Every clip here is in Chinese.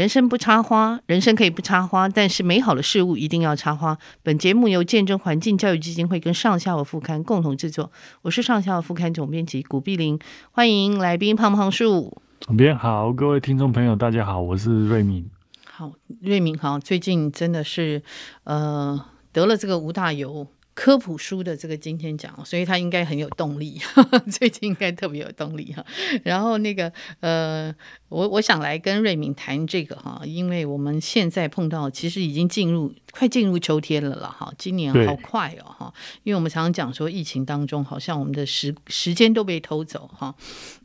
人生不插花，人生可以不插花，但是美好的事物一定要插花。本节目由见证环境教育基金会跟上下午副刊共同制作，我是上下午副刊总编辑古碧玲，欢迎来宾胖胖树。总编好，各位听众朋友，大家好，我是瑞敏。好，瑞敏好，最近真的是呃得了这个吴大猷科普书的这个今天奖，所以他应该很有动力，呵 呵最近应该特别有动力哈。然后那个呃。我我想来跟瑞敏谈这个哈，因为我们现在碰到其实已经进入快进入秋天了了哈，今年好快哦哈，因为我们常常讲说疫情当中好像我们的时时间都被偷走哈，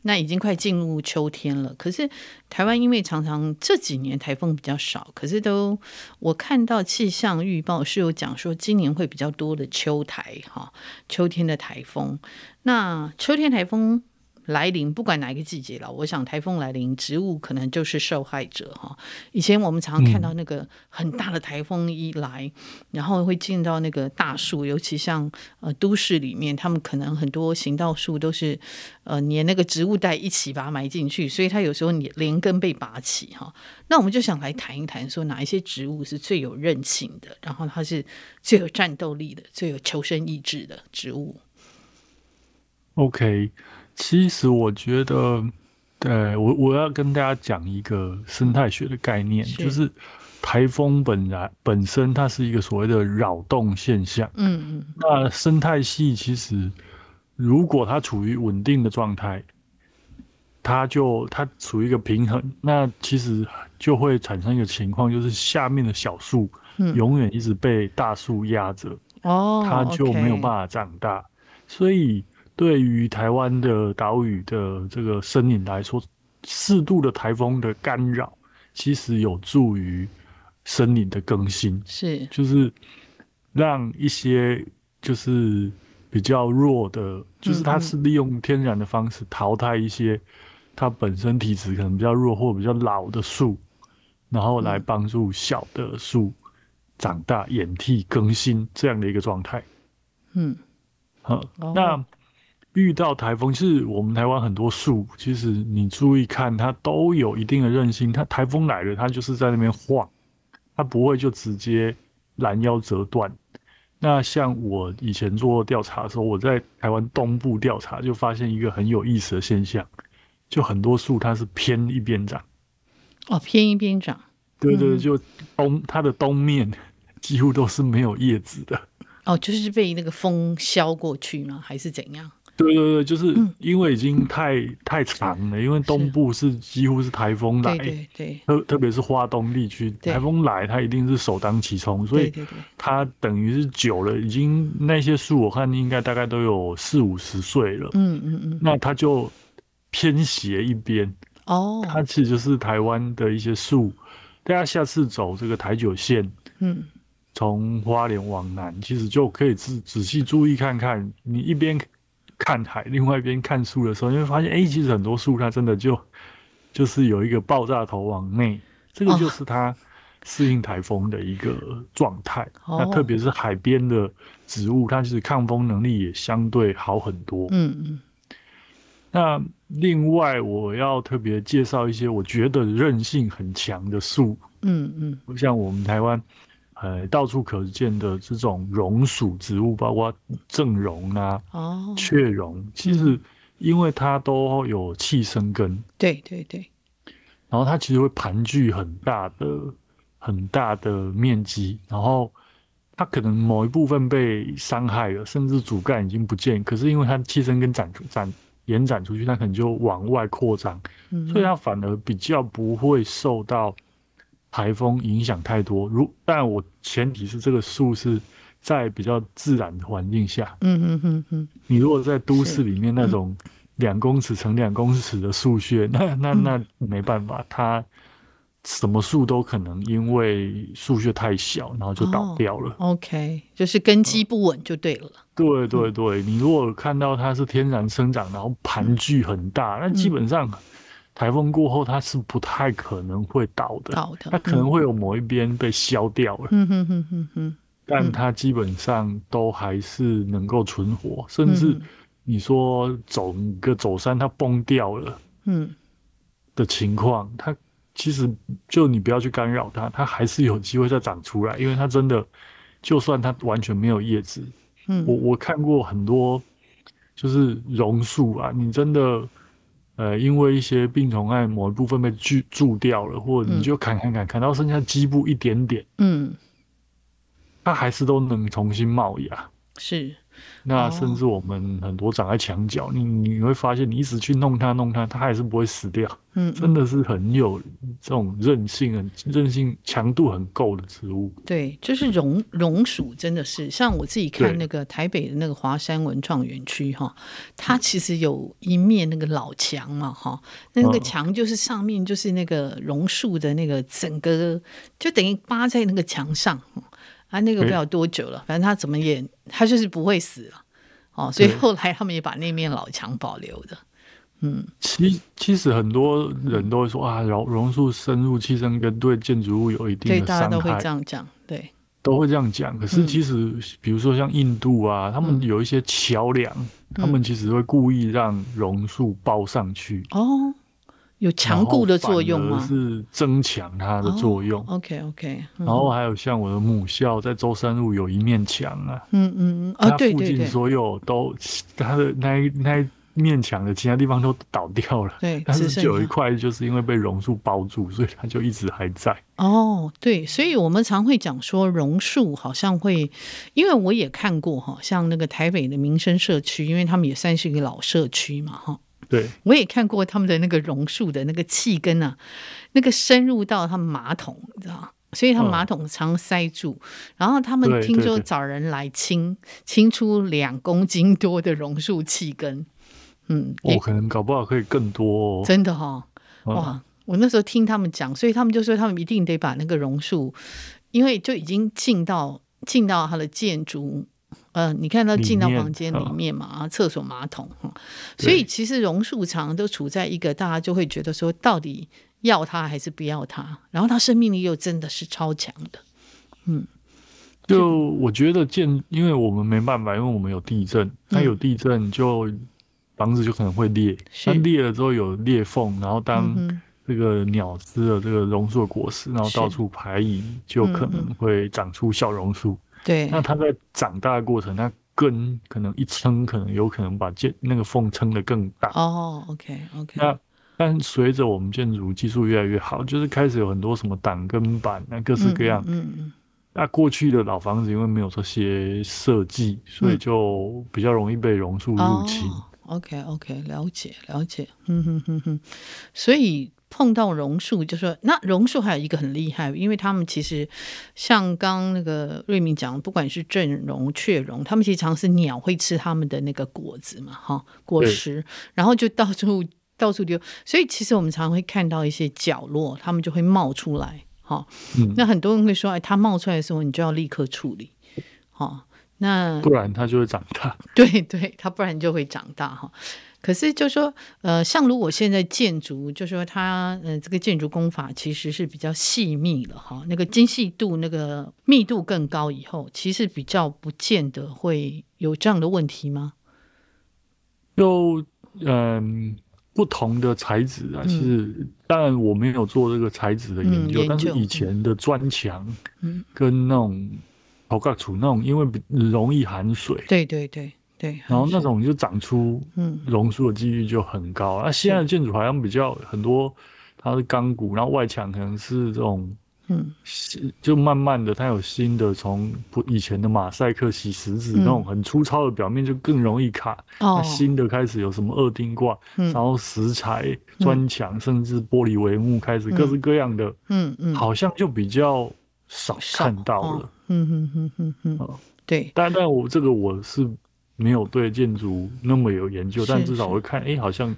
那已经快进入秋天了。可是台湾因为常常这几年台风比较少，可是都我看到气象预报是有讲说今年会比较多的秋台哈，秋天的台风。那秋天台风来临，不管哪一个季节了，我想台风来临，植物可能就是受害者哈。以前我们常常看到那个很大的台风一来，然后会进到那个大树，尤其像呃都市里面，他们可能很多行道树都是呃连那个植物带一起把它埋进去，所以它有时候连连根被拔起哈。那我们就想来谈一谈，说哪一些植物是最有韧性的，然后它是最有战斗力的、最有求生意志的植物。OK。其实我觉得，对，我我要跟大家讲一个生态学的概念，是就是台风本来本身它是一个所谓的扰动现象。嗯嗯。那生态系其实如果它处于稳定的状态，它就它处于一个平衡，那其实就会产生一个情况，就是下面的小树永远一直被大树压着，哦、嗯，它就没有办法长大，哦 okay、所以。对于台湾的岛屿的这个森林来说，适度的台风的干扰，其实有助于森林的更新。是，就是让一些就是比较弱的，就是它是利用天然的方式淘汰一些它本身体质可能比较弱或比较老的树，然后来帮助小的树长大、掩替、更新这样的一个状态。嗯，好，那。遇到台风，其实我们台湾很多树，其实你注意看，它都有一定的韧性。它台风来了，它就是在那边晃，它不会就直接拦腰折断。那像我以前做调查的时候，我在台湾东部调查，就发现一个很有意思的现象，就很多树它是偏一边长。哦，偏一边长。对对，就东它的东面几乎都是没有叶子的。哦，就是被那个风削过去吗？还是怎样？对对对，就是因为已经太、嗯、太长了，因为东部是几乎是台风来，对对对，特特别是花东地区，台风来它一定是首当其冲，所以它等于是久了，已经那些树我看应该大概都有四五十岁了，嗯嗯嗯，那它就偏斜一边哦，它其实就是台湾的一些树，大家下次走这个台九线，嗯，从花莲往南，其实就可以仔仔细注意看看，你一边。看海，另外一边看树的时候，你会发现，哎、欸，其实很多树它真的就就是有一个爆炸头往内，这个就是它适应台风的一个状态。哦、那特别是海边的植物，它其实抗风能力也相对好很多。嗯嗯。那另外，我要特别介绍一些我觉得韧性很强的树。嗯嗯，像我们台湾。呃，到处可见的这种榕属植物，包括正榕啊、哦、雀榕，其实因为它都有气生根，对对对，然后它其实会盘踞很大的、很大的面积，然后它可能某一部分被伤害了，甚至主干已经不见，可是因为它气生根展展延展出去，它可能就往外扩张，嗯、所以它反而比较不会受到。台风影响太多，如但我前提是这个树是在比较自然的环境下。嗯嗯嗯嗯。你如果在都市里面那种两公尺乘两公尺的树穴，那那那没办法，它什么树都可能因为树穴太小，然后就倒掉了。哦、OK，就是根基不稳就对了。对对对，你如果看到它是天然生长，然后盘踞很大，那基本上。台风过后，它是不太可能会倒的，倒的，它可能会有某一边被削掉了，嗯。哼哼哼哼，但它基本上都还是能够存活，甚至你说整个走山它崩掉了，嗯，的情况，它其实就你不要去干扰它，它还是有机会再长出来，因为它真的，就算它完全没有叶子，嗯，我我看过很多，就是榕树啊，你真的，呃，因为一些病虫害某一部分被锯蛀掉了，或者你就砍砍砍砍到剩下基部一点点，嗯，它还是都能重新冒芽，是。那甚至我们很多长在墙角，你你会发现，你一直去弄它弄它，它还是不会死掉。嗯，真的是很有这种韧性、很韧性强度很够的植物。对，就是榕榕树，真的是像我自己看那个台北的那个华山文创园区哈，它其实有一面那个老墙嘛哈，那个墙就是上面就是那个榕树的那个整个，就等于扒在那个墙上。啊，那个不知道多久了，反正他怎么也，他就是不会死了，哦，所以后来他们也把那面老墙保留的，嗯。其其实很多人都会说啊，榕榕树深入气生根，对建筑物有一定的伤害，大家都会这样讲，对，都会这样讲。可是其实，比如说像印度啊，他们有一些桥梁，他们其实会故意让榕树包上去，哦。有强固的作用吗？是增强它的作用。Oh, OK OK、嗯。然后还有像我的母校在舟山路有一面墙啊，嗯嗯嗯，啊对对对，附近所有都它的那一那一面墙的其他地方都倒掉了，对，但是有一块就是因为被榕树包住，所以它就一直还在。哦，对，所以我们常会讲说榕树好像会，因为我也看过哈，像那个台北的民生社区，因为他们也算是一个老社区嘛哈。对，我也看过他们的那个榕树的那个气根啊，那个深入到他们马桶，你知道，所以他们马桶常塞住。嗯、然后他们听说找人来清，清出两公斤多的榕树气根。嗯，我、哦、可能搞不好可以更多、哦。真的哈、哦，哇！嗯、我那时候听他们讲，所以他们就说他们一定得把那个榕树，因为就已经进到进到他的建筑。呃，你看他进到房间里面嘛，啊，厕所马桶哈，所以其实榕树常都处在一个大家就会觉得说，到底要它还是不要它？然后它生命力又真的是超强的，嗯，就我觉得建，因为我们没办法，因为我们有地震，它有地震就房子就可能会裂，它裂了之后有裂缝，然后当这个鸟吃了这个榕树的果实，然后到处排蚁，就可能会长出小榕树。对，那它在长大的过程，它根可能一撑，可能有可能把建那个缝撑得更大。哦，OK OK。那但随着我们建筑技术越来越好，就是开始有很多什么挡根板那，各式各样。嗯嗯。那过去的老房子因为没有这些设计，所以就比较容易被榕树入侵。哦，OK OK，了解了解。嗯哼哼哼，所以。碰到榕树，就说那榕树还有一个很厉害，因为他们其实像刚那个瑞明讲，不管是正榕、雀榕，他们其实常是鸟会吃他们的那个果子嘛，哈，果实，对然后就到处到处丢，所以其实我们常常会看到一些角落，他们就会冒出来，哈，嗯、那很多人会说，哎，它冒出来的时候，你就要立刻处理，哈，那不然它就会长大，对对，它不然就会长大，哈。可是就说，呃，像如果现在建筑，就说它，呃，这个建筑工法其实是比较细密了哈，那个精细度、那个密度更高以后，其实比较不见得会有这样的问题吗？就嗯，不同的材质啊，其实当然我没有做这个材质的研究，嗯、但是以前的砖墙，嗯，跟那种头盖土那种，因为容易含水，对对对。对，然后那种就长出榕树的几率就很高。那、嗯啊、现在的建筑好像比较很多，它是钢骨，然后外墙可能是这种，嗯，就慢慢的它有新的，从不以前的马赛克洗石子、嗯、那种很粗糙的表面就更容易卡。哦，新的开始有什么二丁挂，嗯、然后石材、砖墙，嗯、甚至玻璃帷幕开始各式各样的，嗯嗯，嗯好像就比较少看到了。嗯嗯嗯嗯嗯，对。但但我这个我是。没有对建筑那么有研究，但至少我会看，哎，好像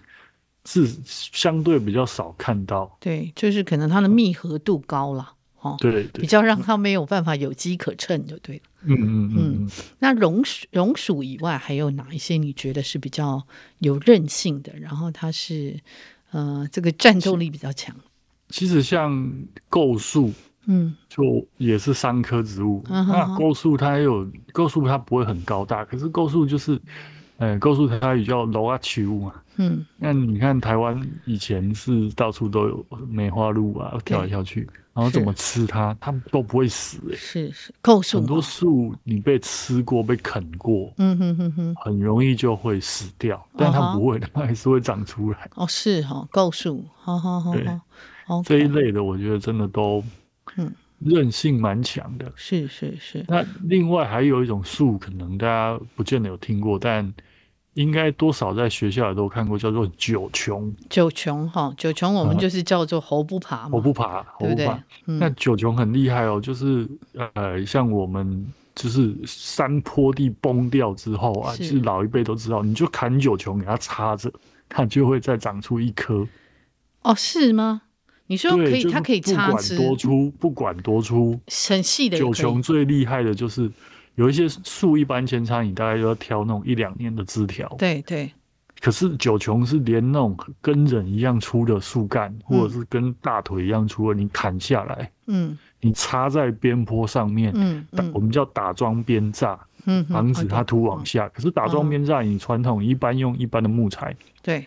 是相对比较少看到。对，就是可能它的密合度高了，哦，对，比较让它没有办法有机可乘，就对了。嗯嗯嗯。那榕树榕树以外，还有哪一些你觉得是比较有韧性的？然后它是呃，这个战斗力比较强。其实像构树。嗯，就也是三棵植物。嗯、那构树它也有构树，它不会很高大，可是构树就是嗯，构树它也叫罗阿球嘛。嗯，那你看台湾以前是到处都有梅花鹿啊，跳来跳去，然后怎么吃它，它都不会死。是是，构树很多树你被吃过、被啃过，嗯哼哼哼，很容易就会死掉，但它不会，它还是会长出来。哦，是哈，构树，好好好，好，这一类的我觉得真的都，嗯，韧性蛮强的。是是是。那另外还有一种树，可能大家不见得有听过，但应该多少在学校也都看过，叫做九琼。九琼哈，九琼我们就是叫做猴不爬嘛，猴不爬，猴不爬。那九琼很厉害哦，就是呃，像我们就是山坡地崩掉之后啊，是其实老一辈都知道，你就砍九琼给它插着，它就会再长出一棵。哦，是吗？你说可以，它可以插枝，不管多粗，不管多粗，很细的。九琼最厉害的就是。有一些树一般扦插，你大概就要挑那种一两年的枝条。对对。可是九琼是连那种跟人一样粗的树干，嗯、或者是跟大腿一样粗的，你砍下来，嗯，你插在边坡上面，嗯，嗯我们叫打桩边扎，嗯，防止它突往下。嗯、可是打桩边扎，你传统一般用一般的木材，对。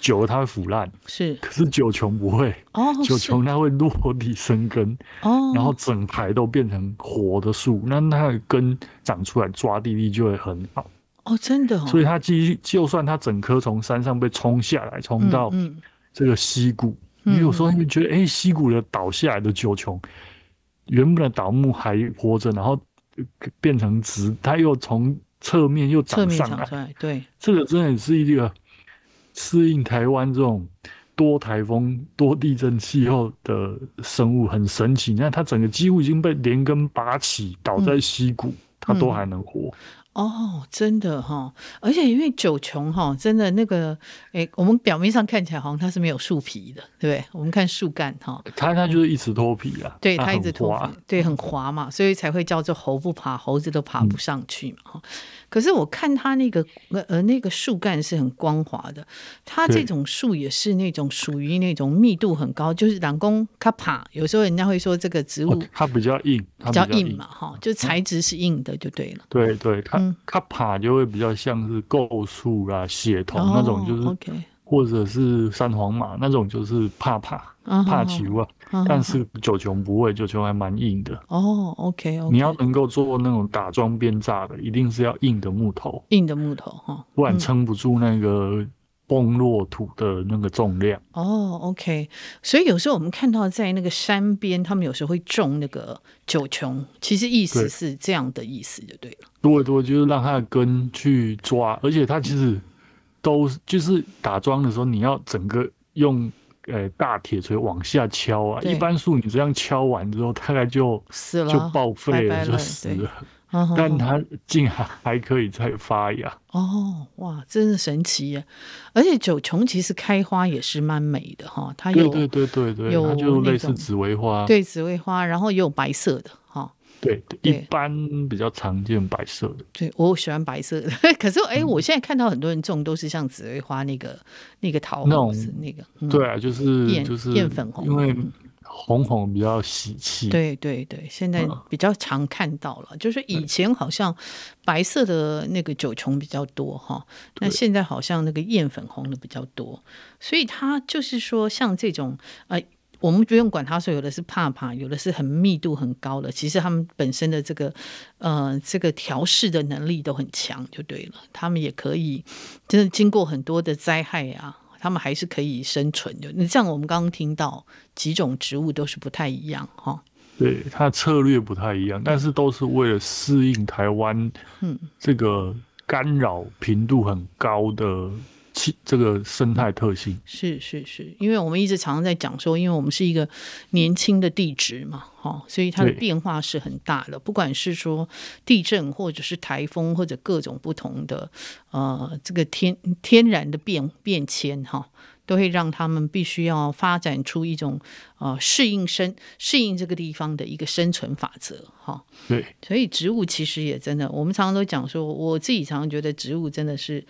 久了它会腐烂，是，可是九芎不会，哦，九芎它会落地生根，哦，然后整排都变成活的树，那它的根长出来抓地力就会很好，哦，真的，哦。所以它即就算它整棵从山上被冲下来，冲到这个溪谷，你有时候你觉得，哎，溪谷的倒下来的九芎，原本的倒木还活着，然后变成直，它又从侧面又长上来，对，这个真的是一个。适应台湾这种多台风、多地震气候的生物很神奇。你看，它整个几乎已经被连根拔起，倒在溪谷，它都还能活。哦，真的哈！而且因为九穷哈，真的那个，哎，我们表面上看起来好像它是没有树皮的，对不对？我们看树干哈，它它就是一直脱皮啊，对，它一直脱皮，对，很滑嘛，所以才会叫做猴不爬，猴子都爬不上去嘛，哈。可是我看它那个呃那个树干是很光滑的，它这种树也是那种属于那种密度很高，就是人工卡帕，有时候人家会说这个植物它比较硬，比较硬嘛哈，就材质是硬的就对了。对对，它卡帕就会比较像是构树啦、血桐那种，就是或者是三黄马那种，就是怕怕怕球啊。但是九芎不会，九芎还蛮硬的。哦，OK，你要能够做那种打桩边炸的，一定是要硬的木头，硬的木头哈，不然撑不住那个崩落土的那个重量。哦，OK，所以有时候我们看到在那个山边，他们有时候会种那个九琼，其实意思是这样的意思就对了。对对，就是让它的根去抓，而且它其实都就是打桩的时候，你要整个用。呃，大铁锤往下敲啊！一般树你这样敲完之后，大概就死了，就报废了，就死了。但它竟然还可以再发芽。哦，哇，真是神奇耶！而且九琼其实开花也是蛮美的哈，它有对对对对对，有它就类似紫薇花，对紫薇花，然后也有白色的。对，一般比较常见白色的。对，我喜欢白色的。可是，哎，我现在看到很多人种都是像紫薇花那个那个桃红色那个。对啊，就是就是艳粉红，因为红红比较喜气。对对对，现在比较常看到了。就是以前好像白色的那个九重比较多哈，那现在好像那个艳粉红的比较多。所以它就是说，像这种呃。我们不用管它，说有的是怕怕，有的是很密度很高的。其实他们本身的这个，呃，这个调试的能力都很强，就对了。他们也可以，真的经过很多的灾害啊，他们还是可以生存的。你像我们刚刚听到几种植物都是不太一样哈。对，它的策略不太一样，但是都是为了适应台湾，嗯，这个干扰频度很高的。这个生态特性是是是，因为我们一直常常在讲说，因为我们是一个年轻的地质嘛，哈，所以它的变化是很大的。不管是说地震，或者是台风，或者各种不同的呃这个天天然的变变迁，哈，都会让他们必须要发展出一种呃适应生适应这个地方的一个生存法则，哈。对，所以植物其实也真的，我们常常都讲说，我自己常常觉得植物真的是。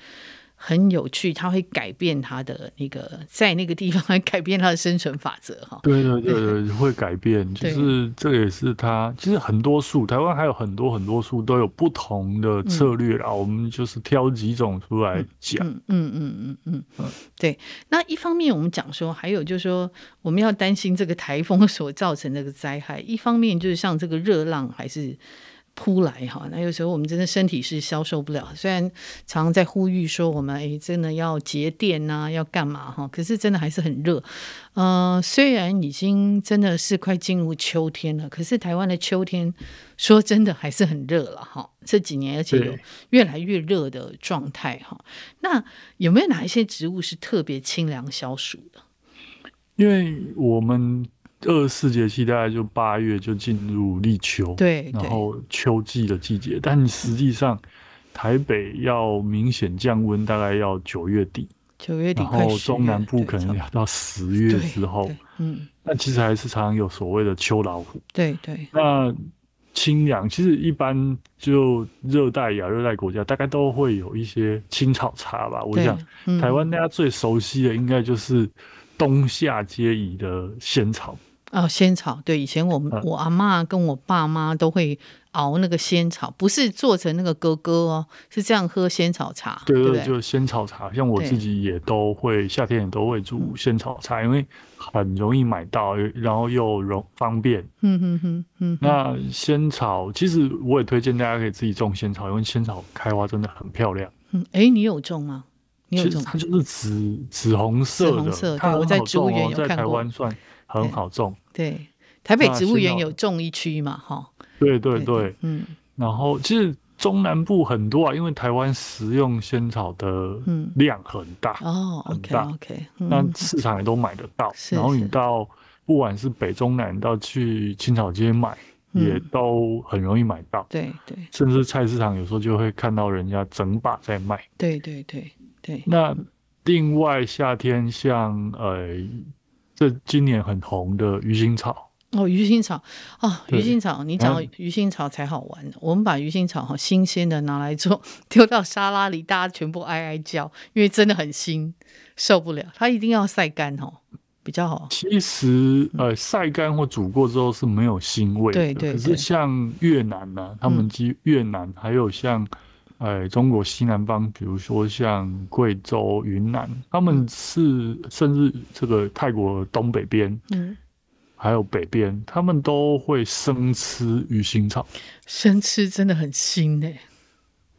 很有趣，它会改变它的那个在那个地方，改变它的生存法则哈。对对对对，会改变，就是这也是它。其实很多树，台湾还有很多很多树都有不同的策略啦。嗯、我们就是挑几种出来讲。嗯嗯嗯嗯嗯嗯。对，那一方面我们讲说，还有就是说，我们要担心这个台风所造成的这个灾害。一方面就是像这个热浪还是。扑来哈，那有时候我们真的身体是消受不了。虽然常常在呼吁说我们诶真的要节电呐、啊，要干嘛哈，可是真的还是很热。呃，虽然已经真的是快进入秋天了，可是台湾的秋天说真的还是很热了哈。这几年而且有越来越热的状态哈。那有没有哪一些植物是特别清凉消暑的？因为我们。二十四节气大概就八月就进入立秋，对，然后秋季的季节。但实际上，台北要明显降温，大概要九月底，九月底，然后中南部可能要到十月之后。嗯，那其实还是常常有所谓的秋老虎。对对。那清凉，其实一般就热带亚热带国家，大概都会有一些青草茶吧。我想，台湾大家最熟悉的应该就是冬夏皆宜的仙草。哦，仙草对，以前我们、嗯、我阿嬷跟我爸妈都会熬那个仙草，不是做成那个哥哥哦，是这样喝仙草茶。对对，对，就仙草茶，像我自己也都会夏天也都会煮仙草茶，因为很容易买到，然后又容方便。嗯哼哼嗯。那仙草其实我也推荐大家可以自己种仙草，因为仙草开花真的很漂亮。嗯，哎，你有种吗？你有种？它就是紫紫红色的，色对，我在植物园有看过，在台湾算很好种。对，台北植物园有种一区嘛，哈。对对对，嗯。然后其实中南部很多啊，因为台湾食用仙草的量很大，哦，很大，OK。那市场也都买得到。然后你到不管是北中南，到去青草街买，也都很容易买到。对对。甚至菜市场有时候就会看到人家整把在卖。对对对对。那另外夏天像呃。这今年很红的鱼腥草哦，鱼腥草哦，鱼腥草，你讲鱼腥草才好玩。我们把鱼腥草哈新鲜的拿来做，丢到沙拉里，大家全部哀哀叫，因为真的很腥，受不了。它一定要晒干哦，比较好。其实呃，晒干或煮过之后是没有腥味的。对对。可是像越南呢、啊，他们及越南还有像。哎，中国西南方，比如说像贵州、云南，他们是甚至这个泰国东北边，嗯，还有北边，他们都会生吃鱼腥草。生吃真的很腥诶。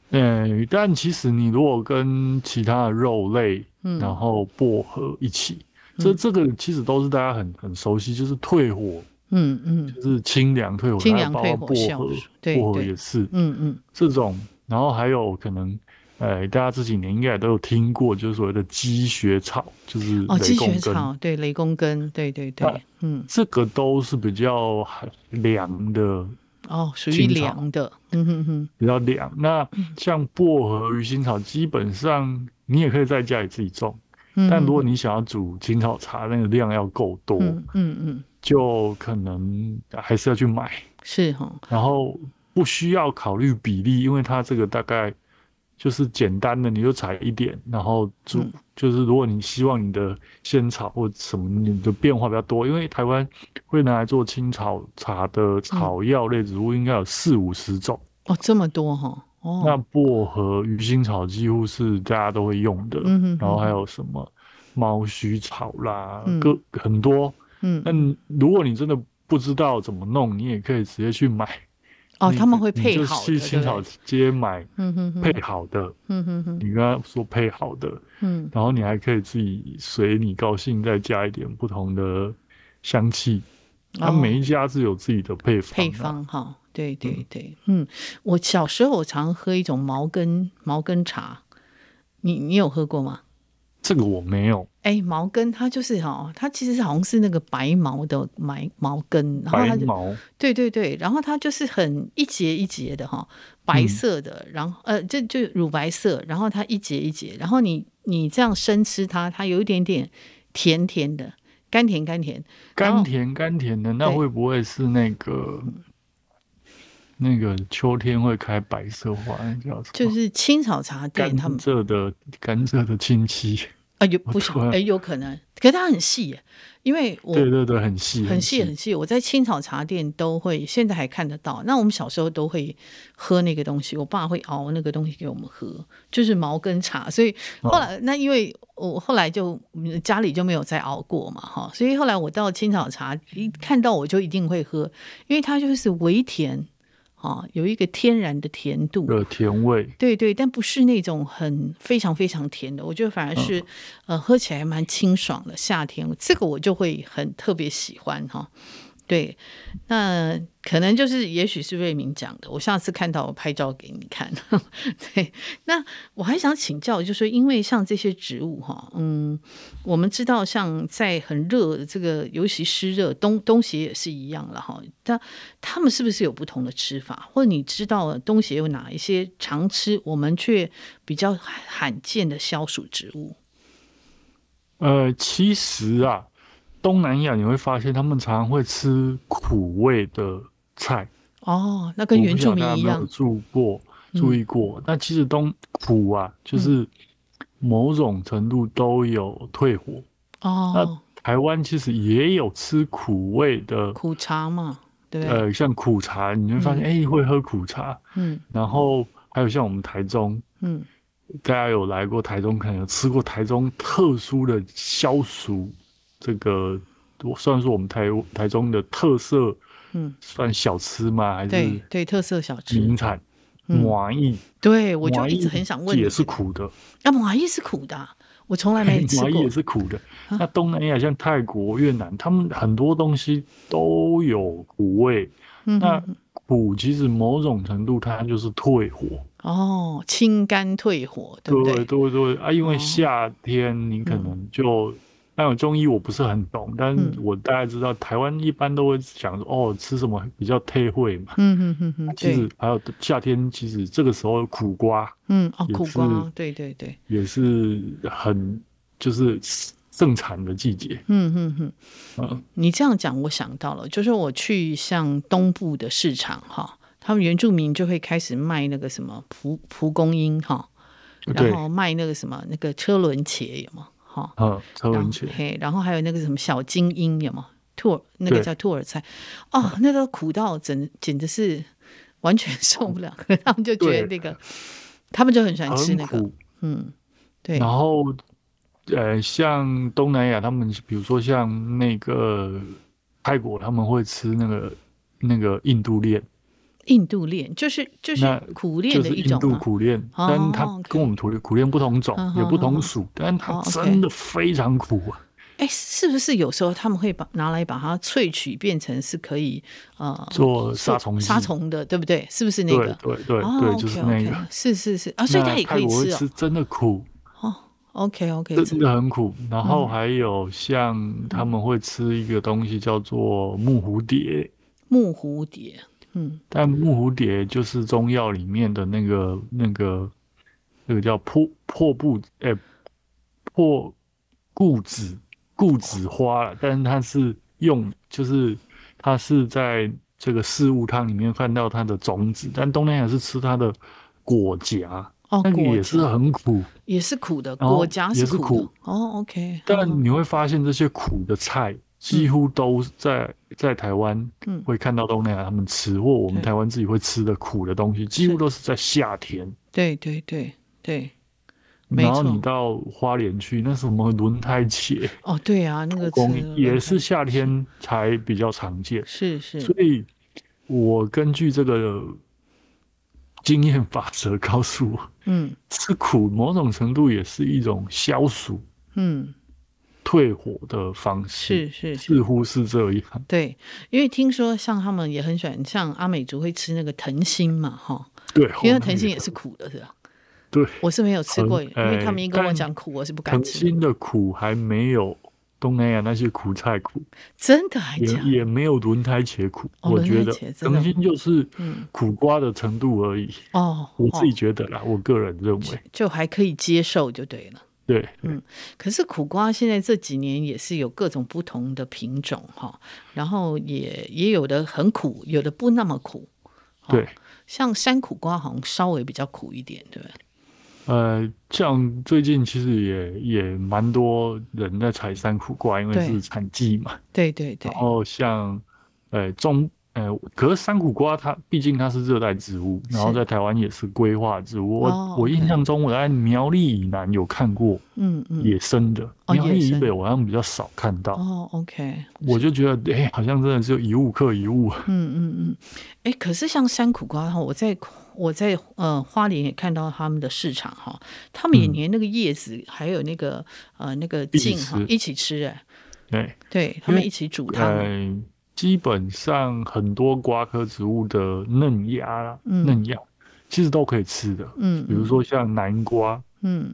哎，但其实你如果跟其他的肉类，嗯，然后薄荷一起，嗯、这这个其实都是大家很很熟悉，就是退火，嗯嗯，就是清凉退火，清凉退火，薄荷，薄荷也是，嗯嗯，这种。然后还有可能，呃，大家这几年应该都有听过，就是所谓的积雪草，就是哦，积雪草，对，雷公根，对对对，嗯，这个都是比较凉的哦，属于凉的，嗯哼哼，比较凉。那像薄荷、鱼腥草，基本上你也可以在家里自己种，嗯、但如果你。想要煮青草茶，那个量要够多，嗯嗯，嗯，就可能还是要去买，是哈，然后。不需要考虑比例，因为它这个大概就是简单的，你就采一点，然后煮。嗯、就是如果你希望你的仙草或什么你的变化比较多，因为台湾会拿来做青草茶的草药类植物应该有四五十种哦，这么多哈哦。那薄荷、鱼腥草几乎是大家都会用的，嗯、哼哼然后还有什么猫须草啦，各、嗯、很多。嗯，那如果你真的不知道怎么弄，你也可以直接去买。哦，他们会配好的，去青草街买配好的。嗯哼哼，你跟他说配好的，嗯，然后你还可以自己随你高兴再加一点不同的香气。他每一家是有自己的配方。配方哈，对对对，嗯，我小时候我常喝一种毛根毛根茶，你你有喝过吗？这个我没有。哎、欸，毛根它就是哈，它其实好像是那个白毛的毛毛根，然后它就毛，对对对，然后它就是很一节一节的哈，白色的，嗯、然后呃，就就乳白色，然后它一节一节，然后你你这样生吃它，它有一点点甜甜的，甘甜甘甜，甘甜甘甜的，那会不会是那个那个秋天会开白色花，那叫什么？就是青草茶店，他们甘蔗的甘蔗的亲戚。啊，有不晓哎，有可能，可是它很细耶，因为我对对对，很细，很细很细。我在青草茶店都会，现在还看得到。那我们小时候都会喝那个东西，我爸会熬那个东西给我们喝，就是毛根茶。所以后来，哦、那因为我后来就家里就没有再熬过嘛，哈，所以后来我到青草茶一看到我就一定会喝，因为它就是微甜。啊，有一个天然的甜度，有甜味，对对，但不是那种很非常非常甜的，我觉得反而是，嗯、呃，喝起来蛮清爽的。夏天这个我就会很特别喜欢哈。对，那可能就是，也许是瑞明讲的。我下次看到我拍照给你看。对，那我还想请教，就是说，因为像这些植物哈，嗯，我们知道，像在很热这个，尤其湿热，东东协也是一样了哈。但他们是不是有不同的吃法？或者你知道东协有哪一些常吃，我们却比较罕见的消暑植物？呃，其实啊。东南亚你会发现，他们常常会吃苦味的菜。哦，那跟原住民一样。有注过注意过，嗯、那其实东苦啊，就是某种程度都有退火。哦。那台湾其实也有吃苦味的苦茶嘛，对，呃，像苦茶，你会发现，哎、嗯。欸，会喝苦茶，嗯，然后还有像我们台中，嗯，大家有来过台中，可能有吃过台中特殊的消暑。这个算是我们台台中的特色，嗯，算小吃吗？还是对对特色小吃名产？麻薏，对我就一直很想问，也是苦的啊，麻薏是苦的，我从来没 吃过。麻薏也是苦的。那东南亚像泰国、越南，他们很多东西都有苦味。那苦其实某种程度它就是退火哦，清肝退火，对不对？对对对啊，因为夏天你可能就。但有中医我不是很懂，但我大概知道台湾一般都会想说哦，吃什么比较退火嘛。嗯嗯嗯，其实还有夏天，其实这个时候苦瓜，嗯哦，苦瓜，对对对，也是很就是盛产的季节。嗯嗯嗯，嗯，你这样讲，我想到了，就是我去像东部的市场哈，他们原住民就会开始卖那个什么蒲蒲公英哈，然后卖那个什么那个车轮茄有吗？好，嗯，车轮茄，嘿，然后还有那个什么小精英，有吗？兔耳，那个叫兔耳菜，哦，那个苦到整简直是完全受不了，他们就觉得那个，他们就很喜欢吃那个，嗯，对。然后，呃，像东南亚，他们比如说像那个泰国，他们会吃那个那个印度莲。印度恋就是就是苦练的一种，印度苦楝，但它跟我们苦楝苦练不同种，也不同属，但它真的非常苦啊！哎，是不是有时候他们会把拿来把它萃取，变成是可以呃做杀虫杀虫的，对不对？是不是那个？对对对，就是那个。是是是啊，所以它也可以吃哦。真的苦哦，OK OK，真的很苦。然后还有像他们会吃一个东西叫做木蝴蝶，木蝴蝶。嗯，但木蝴蝶就是中药里面的那个、那个、那个叫破破布哎、欸、破固子固子花，但是它是用就是它是在这个四物汤里面看到它的种子，但东南亚是吃它的果荚哦，那个也是很苦，也是苦的果荚是苦的哦，OK。但你会发现这些苦的菜。几乎都在在台湾会看到东南亚他们吃，嗯、或我们台湾自己会吃的苦的东西，几乎都是在夏天。对对对。对，然后你到花莲去，那什么轮胎茄哦，对啊，那个也是夏天才比较常见。是是，所以我根据这个经验法则告诉我，嗯，吃苦某种程度也是一种消暑。嗯。退火的方式是是，似乎是这样。对，因为听说像他们也很喜欢，像阿美族会吃那个藤心嘛，哈。对，因为藤心也是苦的，是吧？对，我是没有吃过，因为他们一跟我讲苦，我是不敢吃。藤心的苦还没有东南亚那些苦菜苦，真的还假？也没有轮胎茄苦，我觉得藤心就是苦瓜的程度而已。哦，我自己觉得啦，我个人认为就还可以接受就对了。对，嗯，可是苦瓜现在这几年也是有各种不同的品种哈，然后也也有的很苦，有的不那么苦，对，像山苦瓜好像稍微比较苦一点，对不对？呃，像最近其实也也蛮多人在采山苦瓜，因为是产季嘛。对对对。然后像，呃，中。呃，可是山苦瓜它毕竟它是热带植物，然后在台湾也是规划植物。我、哦、我印象中我在苗栗以南有看过，嗯嗯，野生的。苗栗以北我好像比较少看到。哦，OK。我就觉得，哎、欸，好像真的是一物克一物。嗯嗯嗯。哎、欸，可是像山苦瓜哈，我在我在呃花莲也看到他们的市场哈，他们也连那个叶子还有那个呃那个茎哈一起吃哎。对，对他们一起煮汤。基本上很多瓜科植物的嫩芽、嗯、嫩芽其实都可以吃的，嗯，比如说像南瓜，嗯，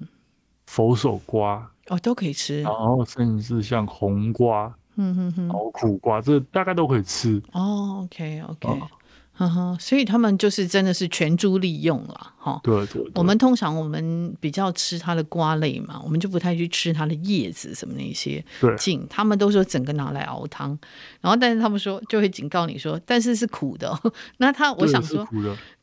佛手瓜，哦，都可以吃。然后甚至是像红瓜，嗯哼哼，然后苦瓜，这大概都可以吃。哦，OK，OK。Okay, okay. 呵呵，所以他们就是真的是全株利用了，哈。对对。我们通常我们比较吃它的瓜类嘛，我们就不太去吃它的叶子什么那些茎。他们都说整个拿来熬汤，然后但是他们说就会警告你说，但是是苦的。那他我想说，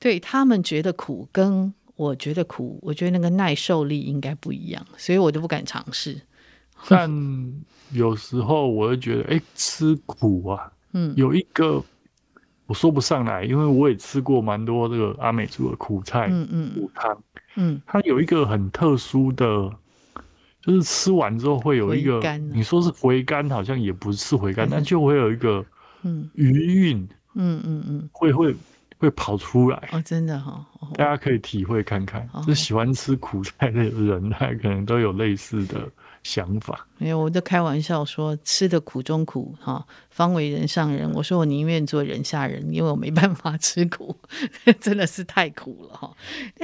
对他们觉得苦，跟我觉得苦，我觉得那个耐受力应该不一样，所以我就不敢尝试。但有时候我会觉得，哎，吃苦啊，嗯，有一个。我说不上来，因为我也吃过蛮多这个阿美族的苦菜，嗯嗯，苦汤，嗯，它有一个很特殊的，就是吃完之后会有一个，你说是回甘，好像也不是回甘，但就会有一个，嗯，余韵，嗯嗯嗯，会会会跑出来，哦，真的哈，大家可以体会看看，就喜欢吃苦菜的人，他可能都有类似的。想法没有，我就开玩笑说，吃的苦中苦，哈，方为人上人。我说我宁愿做人下人，因为我没办法吃苦，真的是太苦了哈。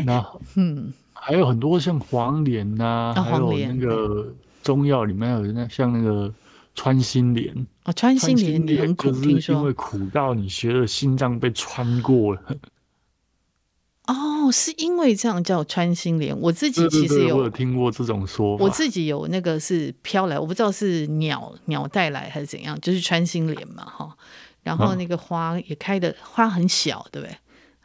那 嗯，还有很多像黄连呐、啊，还有那个中药里面有那像那个穿心莲哦，穿心莲很苦，听说因为苦到你觉得心脏被穿过了。哦，是因为这样叫穿心莲。我自己其实有，我有听过这种说法。我自己有那个是飘来，我不知道是鸟鸟带来还是怎样，就是穿心莲嘛，哈。然后那个花也开的、嗯、花很小，对不对？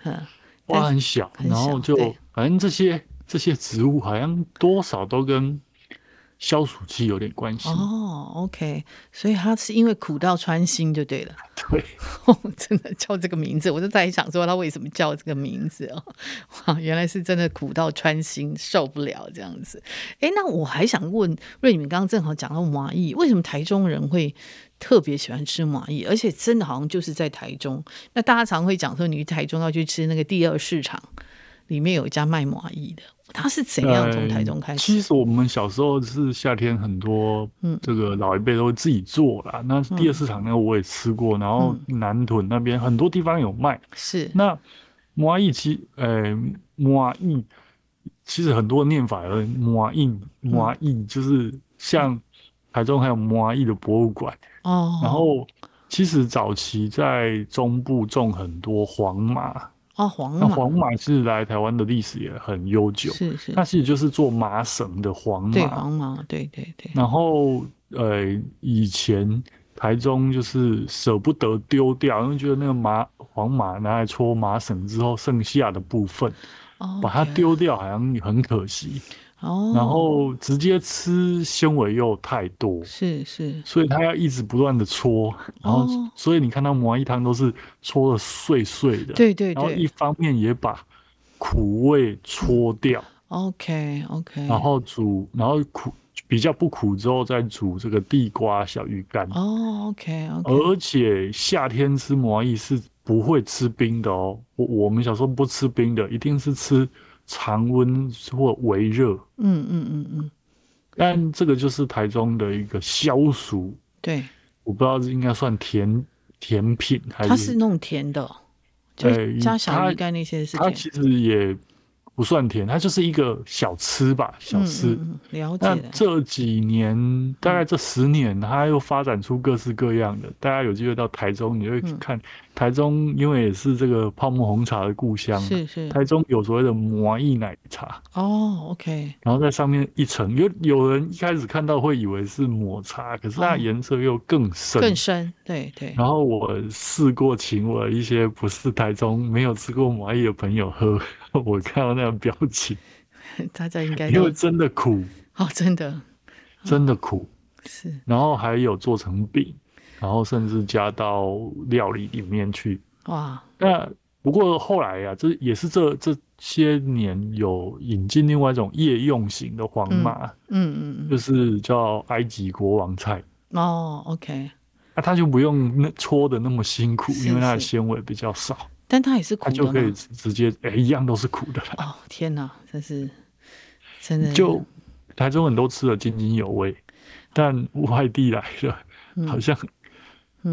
嗯，花很小，然后就反正这些这些植物好像多少都跟。消暑期有点关系哦，OK，所以他是因为苦到穿心就对了。对，真的叫这个名字，我就在想说他为什么叫这个名字哦？哇，原来是真的苦到穿心，受不了这样子。哎，那我还想问瑞，你们刚刚正好讲到麻蚁，为什么台中人会特别喜欢吃麻蚁？而且真的好像就是在台中，那大家常会讲说，你去台中要去吃那个第二市场，里面有一家卖麻蚁的。他是怎样从台中开始？呃，其实我们小时候是夏天很多，这个老一辈都会自己做啦。嗯、那第二市场那个我也吃过，嗯、然后南屯那边很多地方有卖。是那麻薏其呃麻薏其实很多念法有麻薏麻薏，就是像台中还有麻薏的博物馆哦。然后其实早期在中部种很多黄麻。哦，黄那黄马其实来台湾的历史也很悠久，是是，它其实就是做麻绳的黄马，对黄马，对对对。然后呃，以前台中就是舍不得丢掉，因为觉得那个麻黄马拿来搓麻绳之后剩下的部分，哦，把它丢掉好像很可惜。哦，然后直接吃纤维又太多，是是，所以他要一直不断的搓，然后所以你看到麻薏汤都是搓的碎碎的，对对对，然后一方面也把苦味搓掉，OK OK，然后煮，然后苦比较不苦之后再煮这个地瓜小鱼干，哦 OK OK，而且夏天吃魔芋是不会吃冰的哦，我我们小时候不吃冰的，一定是吃。常温或微热，嗯嗯嗯嗯，但这个就是台中的一个消暑，对，我不知道应该算甜甜品还是它是那种甜的，就，加小鱼干那些它其实也不算甜，它就是一个小吃吧，小吃。嗯嗯嗯、了解。那这几年大概这十年，它又发展出各式各样的，大家有机会到台中，你会看台中因为也是这个泡沫红茶的故乡，是是。台中有所谓的魔芋奶茶哦，OK。然后在上面一层，有有人一开始看到会以为是抹茶，可是它颜色又更深，更深，对对。然后我试过请我一些不是台中没有吃过魔芋的朋友喝，我看到那个表情，大家应该因为真的苦哦，真的真的苦是。然后还有做成饼。然后甚至加到料理里面去哇！那不过后来呀、啊，这也是这这些年有引进另外一种夜用型的黄麻，嗯嗯，嗯，就是叫埃及国王菜哦。OK，那它就不用那搓的那么辛苦，因为它的纤维比较少，但它也是苦的，它就可以直接哎、欸，一样都是苦的哦，天哪，真是真的，就台中人都吃的津津有味，但外地来的、嗯、好像。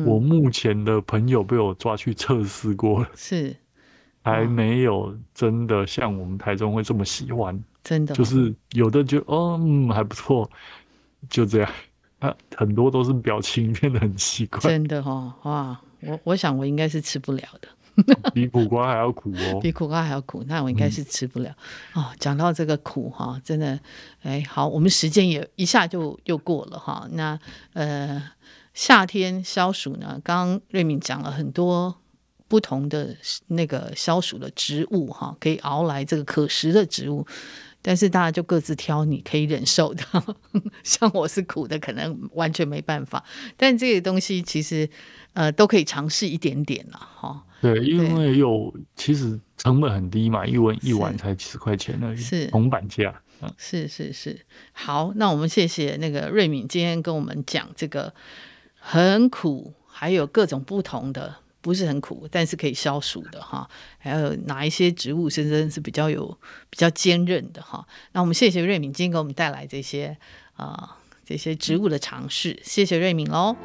我目前的朋友被我抓去测试过了，是。还没有真的像我们台中会这么喜欢，真的。就是有的就哦嗯还不错，就这样。啊，很多都是表情变得很奇怪，真的哦哇，我我想我应该是吃不了的，比苦瓜还要苦哦，比苦瓜还要苦，那我应该是吃不了、嗯、哦。讲到这个苦哈，真的哎好，我们时间也一下就又过了哈，那呃。夏天消暑呢，刚刚瑞敏讲了很多不同的那个消暑的植物哈，可以熬来这个可食的植物，但是大家就各自挑你可以忍受的，像我是苦的，可能完全没办法。但这个东西其实呃都可以尝试一点点了哈。对，因为有其实成本很低嘛，一碗一碗才几十块钱而已，是铜板价。是是是，好，那我们谢谢那个瑞敏今天跟我们讲这个。很苦，还有各种不同的，不是很苦，但是可以消暑的哈。还有哪一些植物是真是比较有比较坚韧的哈？那我们谢谢瑞敏今天给我们带来这些啊、呃、这些植物的尝试，谢谢瑞敏喽。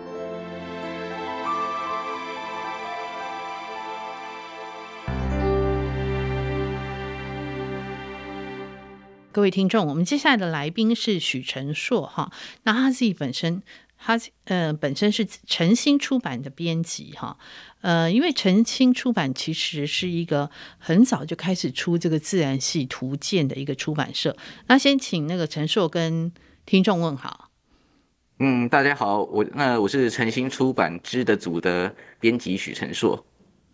各位听众，我们接下来的来宾是许承硕哈，那他自己本身。他呃本身是晨星出版的编辑哈，呃，因为晨星出版其实是一个很早就开始出这个自然系图鉴的一个出版社。那先请那个陈硕跟听众问好。嗯，大家好，我那我是晨星出版之的组的编辑许陈硕。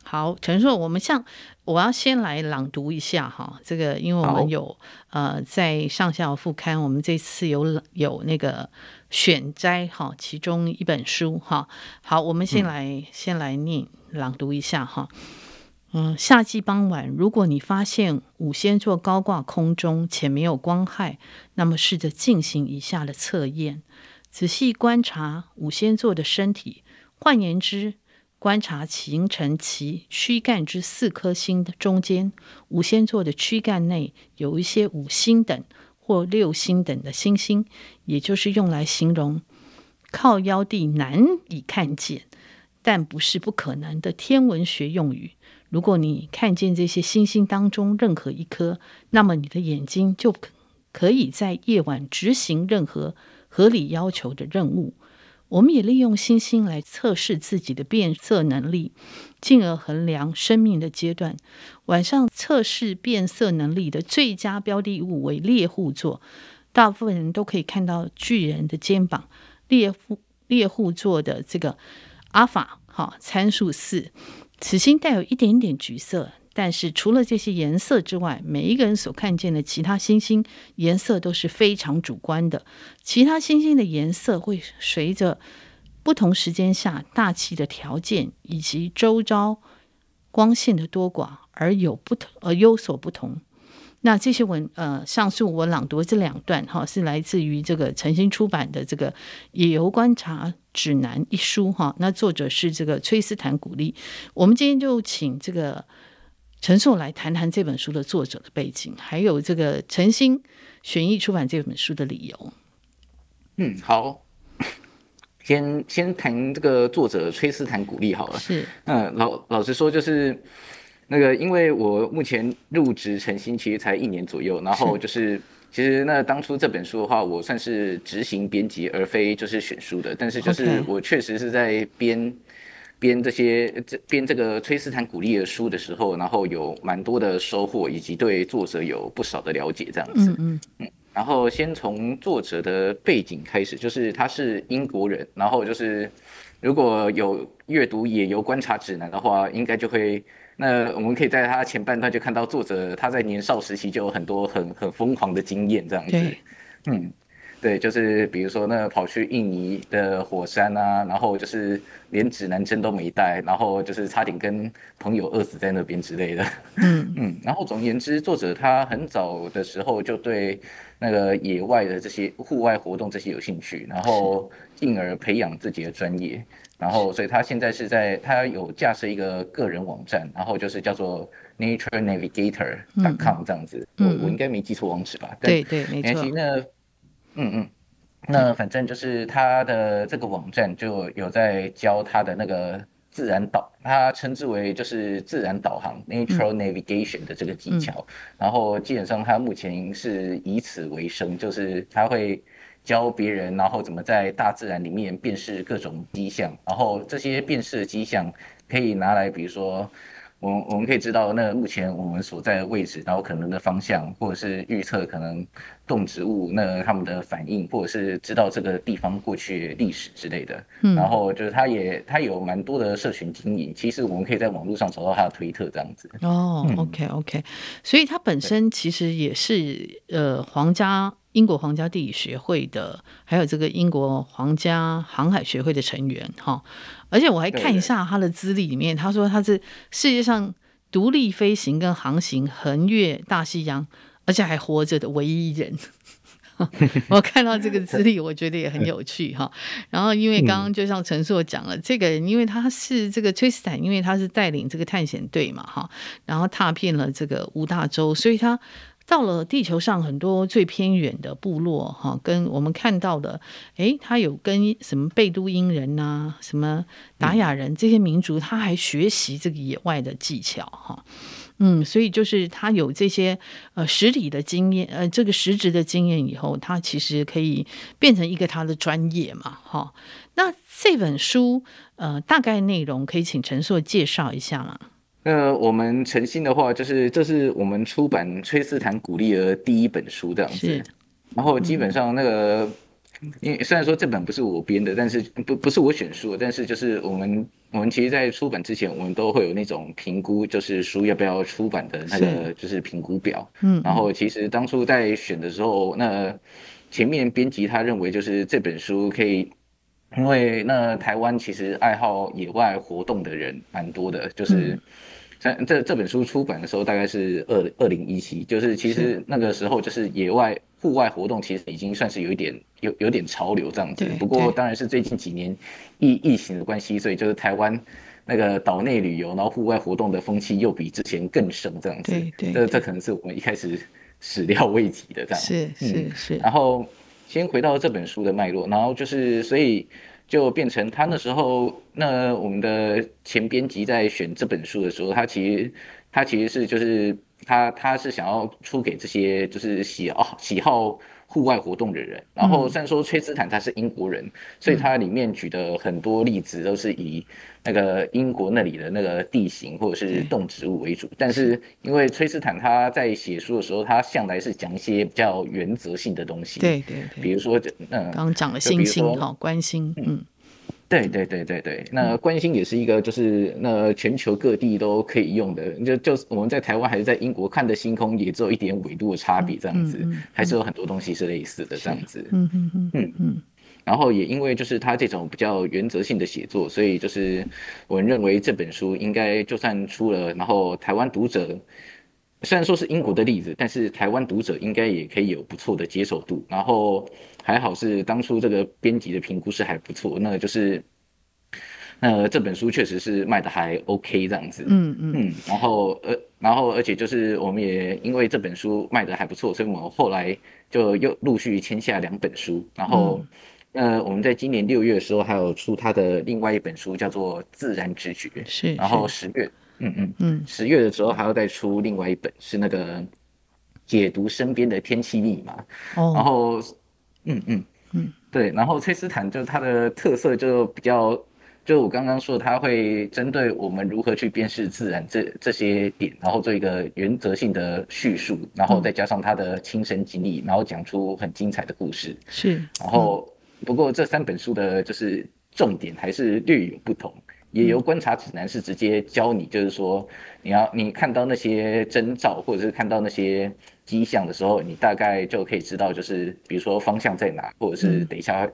好，陈硕，我们像我要先来朗读一下哈，这个因为我们有呃在上下副刊，我们这次有有那个。选摘哈，其中一本书哈。好，我们先来、嗯、先来念朗读一下哈。嗯，夏季傍晚，如果你发现五仙座高挂空中且没有光害，那么试着进行以下的测验：仔细观察五仙座的身体，换言之，观察形成其躯干之四颗星的中间，五仙座的躯干内有一些五星等。或六星等的星星，也就是用来形容靠腰地难以看见，但不是不可能的天文学用语。如果你看见这些星星当中任何一颗，那么你的眼睛就可以在夜晚执行任何合理要求的任务。我们也利用星星来测试自己的变色能力，进而衡量生命的阶段。晚上测试变色能力的最佳标的物为猎户座，大部分人都可以看到巨人的肩膀。猎户猎户座的这个阿法哈参数四，此星带有一点点橘色。但是除了这些颜色之外，每一个人所看见的其他星星颜色都是非常主观的。其他星星的颜色会随着不同时间下大气的条件以及周遭光线的多寡而有不同，而有所不同。那这些文呃，上述我朗读这两段哈，是来自于这个晨星出版的这个《野游观察指南》一书哈。那作者是这个崔斯坦古利。我们今天就请这个。承硕来谈谈这本书的作者的背景，还有这个陈星选译出版这本书的理由。嗯，好，先先谈这个作者崔斯坦古利好了。是，嗯，老老实说，就是那个，因为我目前入职晨星其实才一年左右，然后就是，是其实那当初这本书的话，我算是执行编辑，而非就是选书的，但是就是我确实是在编。编这些这编这个崔斯坦古利的书的时候，然后有蛮多的收获，以及对作者有不少的了解，这样子。嗯嗯嗯。然后先从作者的背景开始，就是他是英国人，然后就是如果有阅读《野游观察指南》的话，应该就会，那我们可以在他前半段就看到作者他在年少时期就有很多很很疯狂的经验，这样子。嗯。对，就是比如说那跑去印尼的火山啊，然后就是连指南针都没带，然后就是差点跟朋友饿死在那边之类的。嗯 嗯，然后总而言之，作者他很早的时候就对那个野外的这些户外活动这些有兴趣，然后进而培养自己的专业，然后所以他现在是在他有架设一个个人网站，然后就是叫做 naturenavigator.com 这样子。嗯，我我应该没记错网址吧？对对，没错。那嗯嗯，那反正就是他的这个网站就有在教他的那个自然导，他称之为就是自然导航 （natural navigation） 的这个技巧。然后基本上他目前是以此为生，就是他会教别人，然后怎么在大自然里面辨识各种迹象，然后这些辨识的迹象可以拿来，比如说。我们我们可以知道，那目前我们所在的位置，然后可能的方向，或者是预测可能动植物那他们的反应，或者是知道这个地方过去历史之类的。嗯，然后就是他也他有蛮多的社群经营，其实我们可以在网络上找到他的推特这样子。哦、嗯、，OK OK，所以他本身其实也是呃皇家。英国皇家地理学会的，还有这个英国皇家航海学会的成员哈，而且我还看一下他的资历里面，他说他是世界上独立飞行跟航行横越大西洋，而且还活着的唯一人。我看到这个资历，我觉得也很有趣哈。然后因为刚刚就像陈硕讲了，这个人因为他是这个崔斯坦，因为他是带领这个探险队嘛哈，然后踏遍了这个五大洲，所以他。到了地球上很多最偏远的部落，哈，跟我们看到的，诶，他有跟什么贝都因人呐、什么达雅人这些民族，他还学习这个野外的技巧，哈，嗯，所以就是他有这些呃实体的经验，呃，这个实质的经验以后，他其实可以变成一个他的专业嘛，哈。那这本书，呃，大概内容可以请陈硕介绍一下吗？那我们诚心的话，就是这是我们出版崔斯坦古利的第一本书这样子。然后基本上那个，因为虽然说这本不是我编的，但是不不是我选书，但是就是我们我们其实，在出版之前，我们都会有那种评估，就是书要不要出版的那个就是评估表。嗯。然后其实当初在选的时候，那前面编辑他认为就是这本书可以。因为那台湾其实爱好野外活动的人蛮多的，就是在这这本书出版的时候，大概是二二零一七，就是其实那个时候就是野外户外活动其实已经算是有一点有有点潮流这样子。不过当然是最近几年疫疫情的关系，所以就是台湾那个岛内旅游，然后户外活动的风气又比之前更盛这样子。对对，这这可能是我们一开始始料未及的这样。是是是。然后。先回到这本书的脉络，然后就是，所以就变成他那时候，那我们的前编辑在选这本书的时候，他其实他其实是就是他他是想要出给这些就是喜好喜好。户外活动的人，然后虽然说崔斯坦他是英国人，嗯、所以他里面举的很多例子都是以那个英国那里的那个地形或者是动植物为主，但是因为崔斯坦他在写书的时候，他向来是讲一些比较原则性的东西，对对对，比如说嗯，刚刚讲了星星哈，关心，嗯。对对对对对，那关心也是一个，就是那全球各地都可以用的，就就是我们在台湾还是在英国看的星空，也只有一点纬度的差别这样子，还是有很多东西是类似的这样子。嗯嗯嗯嗯嗯。然后也因为就是他这种比较原则性的写作，所以就是我认为这本书应该就算出了，然后台湾读者虽然说是英国的例子，但是台湾读者应该也可以有不错的接受度，然后。还好是当初这个编辑的评估是还不错，那就是，那这本书确实是卖的还 OK 这样子，嗯嗯。嗯，然后呃，然后而且就是我们也因为这本书卖的还不错，所以我们后来就又陆续签下两本书，然后，呃，我们在今年六月的时候还有出他的另外一本书叫做《自然直觉》，是，然后十月，嗯嗯。嗯，十月的时候还要再出另外一本是那个解读身边的天气密码，哦，然后。嗯嗯嗯，对，然后崔斯坦就他的特色就比较就我刚刚说，他会针对我们如何去辨识自然这这些点，然后做一个原则性的叙述，然后再加上他的亲身经历，然后讲出很精彩的故事。是，然后不过这三本书的就是重点还是略有不同。也由观察指南是直接教你，就是说你要你看到那些征兆，或者是看到那些迹象的时候，你大概就可以知道，就是比如说方向在哪，或者是等一下